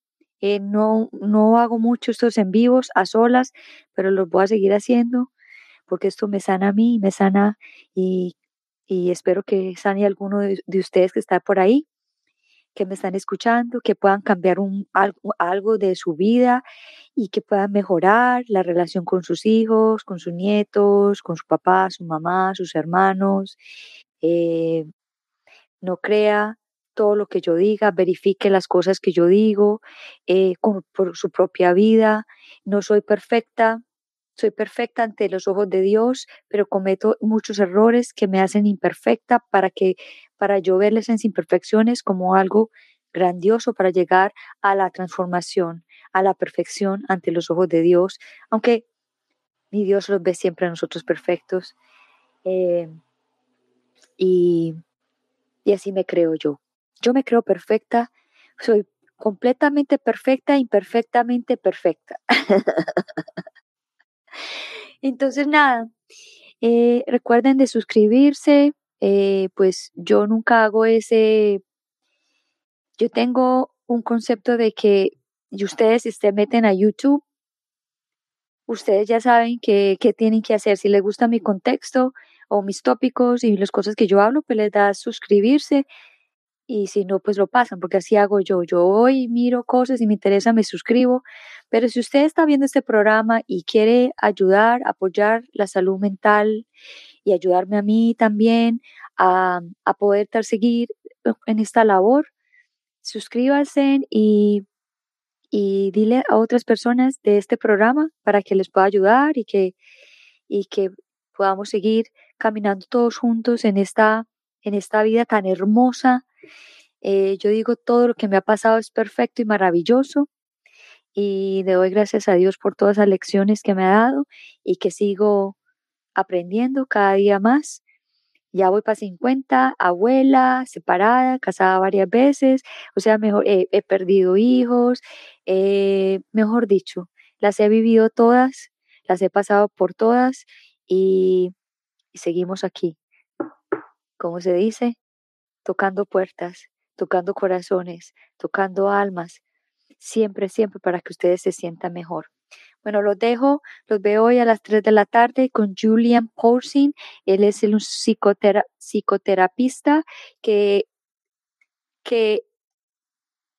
Eh, no, no hago mucho estos en vivos a solas, pero los voy a seguir haciendo porque esto me sana a mí, me sana y, y espero que sane alguno de, ustedes que está por ahí, que me están escuchando, que puedan cambiar un, algo, algo, de su vida y que puedan mejorar la relación con sus hijos, con sus nietos, con su papá, su mamá, sus hermanos. Eh, no crea todo lo que yo diga, verifique las cosas que yo digo eh, por su propia vida. No soy perfecta, soy perfecta ante los ojos de Dios, pero cometo muchos errores que me hacen imperfecta para que para yo verles en imperfecciones como algo grandioso para llegar a la transformación, a la perfección ante los ojos de Dios, aunque mi Dios los ve siempre a nosotros perfectos. Eh, y, y así me creo yo. Yo me creo perfecta, soy completamente perfecta, imperfectamente perfecta. <laughs> Entonces, nada, eh, recuerden de suscribirse, eh, pues yo nunca hago ese, yo tengo un concepto de que ustedes si se meten a YouTube, ustedes ya saben qué tienen que hacer. Si les gusta mi contexto o mis tópicos y las cosas que yo hablo, pues les da suscribirse y si no, pues lo pasan, porque así hago yo. Yo hoy miro cosas y me interesa, me suscribo, pero si usted está viendo este programa y quiere ayudar, apoyar la salud mental y ayudarme a mí también a, a poder seguir en esta labor, suscríbase y, y dile a otras personas de este programa para que les pueda ayudar y que, y que podamos seguir caminando todos juntos en esta, en esta vida tan hermosa. Eh, yo digo, todo lo que me ha pasado es perfecto y maravilloso y le doy gracias a Dios por todas las lecciones que me ha dado y que sigo aprendiendo cada día más. Ya voy para 50, abuela, separada, casada varias veces, o sea, mejor he perdido hijos, eh, mejor dicho, las he vivido todas, las he pasado por todas y, y seguimos aquí. ¿Cómo se dice? Tocando puertas, tocando corazones, tocando almas, siempre, siempre para que ustedes se sientan mejor. Bueno, los dejo, los veo hoy a las 3 de la tarde con Julian Paulsin. Él es un psicoterapista que, que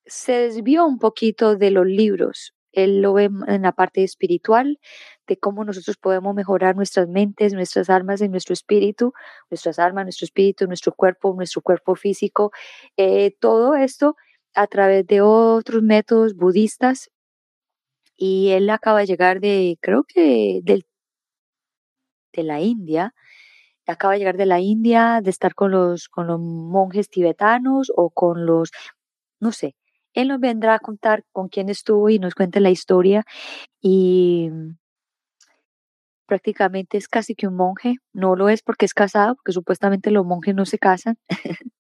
se desvió un poquito de los libros. Él lo ve en la parte espiritual, de cómo nosotros podemos mejorar nuestras mentes, nuestras almas y nuestro espíritu, nuestras almas, nuestro espíritu, nuestro cuerpo, nuestro cuerpo físico. Eh, todo esto a través de otros métodos budistas y él acaba de llegar de, creo que del, de la India, acaba de llegar de la India, de estar con los, con los monjes tibetanos o con los, no sé, él nos vendrá a contar con quién estuvo y nos cuente la historia y prácticamente es casi que un monje, no lo es porque es casado, porque supuestamente los monjes no se casan. <laughs>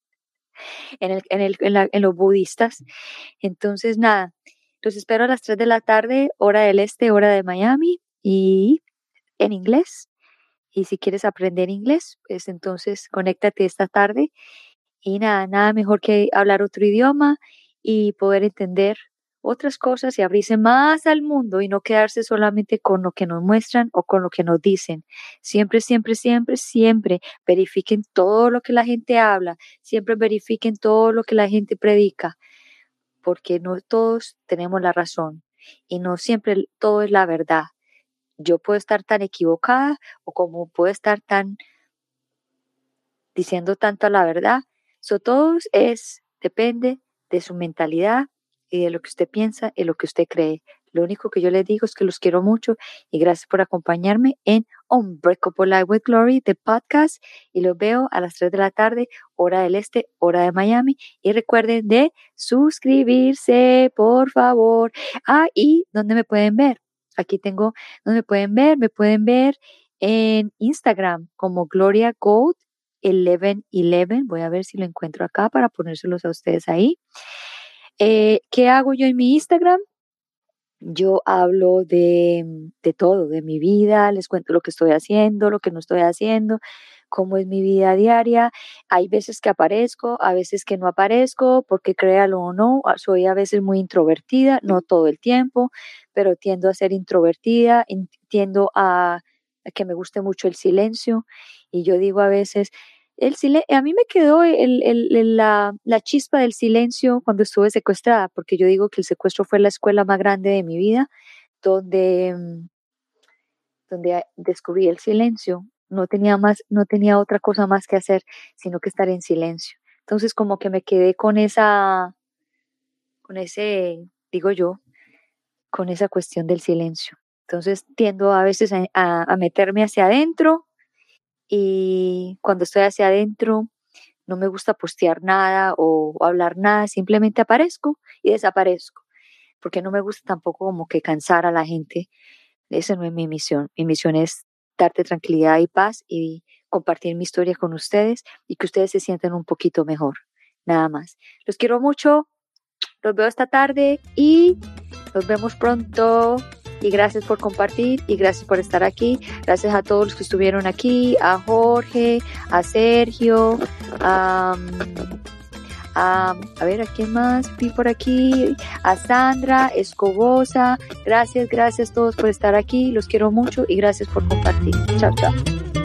en, el, en, el, en, los budistas. Entonces, nada, los espero a las 3 de la tarde, hora del este, hora de Miami, y en inglés. Y si quieres aprender inglés, pues entonces conéctate esta tarde. Y nada, nada mejor que hablar otro idioma y poder entender otras cosas y abrirse más al mundo y no quedarse solamente con lo que nos muestran o con lo que nos dicen. Siempre, siempre, siempre, siempre verifiquen todo lo que la gente habla, siempre verifiquen todo lo que la gente predica, porque no todos tenemos la razón y no siempre todo es la verdad. Yo puedo estar tan equivocada o como puedo estar tan diciendo tanto la verdad. So todos es, depende de su mentalidad y de lo que usted piensa y lo que usted cree. Lo único que yo les digo es que los quiero mucho y gracias por acompañarme en Unbreakable Life with Glory, de podcast. Y los veo a las 3 de la tarde, hora del este, hora de Miami. Y recuerden de suscribirse, por favor. Ah, y ¿dónde me pueden ver? Aquí tengo, ¿dónde me pueden ver? Me pueden ver en Instagram como Gloria Gold 1111. Voy a ver si lo encuentro acá para ponérselos a ustedes ahí. Eh, ¿Qué hago yo en mi Instagram? Yo hablo de, de todo, de mi vida, les cuento lo que estoy haciendo, lo que no estoy haciendo, cómo es mi vida diaria. Hay veces que aparezco, a veces que no aparezco, porque créalo o no, soy a veces muy introvertida, no todo el tiempo, pero tiendo a ser introvertida, tiendo a que me guste mucho el silencio. Y yo digo a veces, el a mí me quedó la, chispa del silencio cuando estuve secuestrada, porque yo digo que el secuestro fue la escuela más grande de mi vida, donde, mm, donde descubrí el silencio. No tenía más, no tenía otra cosa más que hacer, sino que estar en silencio. Entonces como que me quedé con esa, con ese, digo yo, con esa cuestión del silencio. Entonces tiendo a veces a meterme hacia adentro y cuando estoy hacia adentro no me gusta postear nada o hablar nada, simplemente aparezco y desaparezco, porque no me gusta tampoco como que cansar a la gente. Esa no es mi misión. Mi misión es darte tranquilidad y paz y compartir mi historia con ustedes y que ustedes se sientan un poquito mejor. Nada más. Los quiero mucho. Los veo esta tarde y nos vemos pronto y gracias por compartir y gracias por estar aquí. Gracias a todos los que estuvieron aquí, a Jorge, a Sergio, a, a ver, ¿a quién más vi por aquí? A Sandra, Escobosa. Gracias, gracias a todos por estar aquí. Los quiero mucho y gracias por compartir. Chao, chao.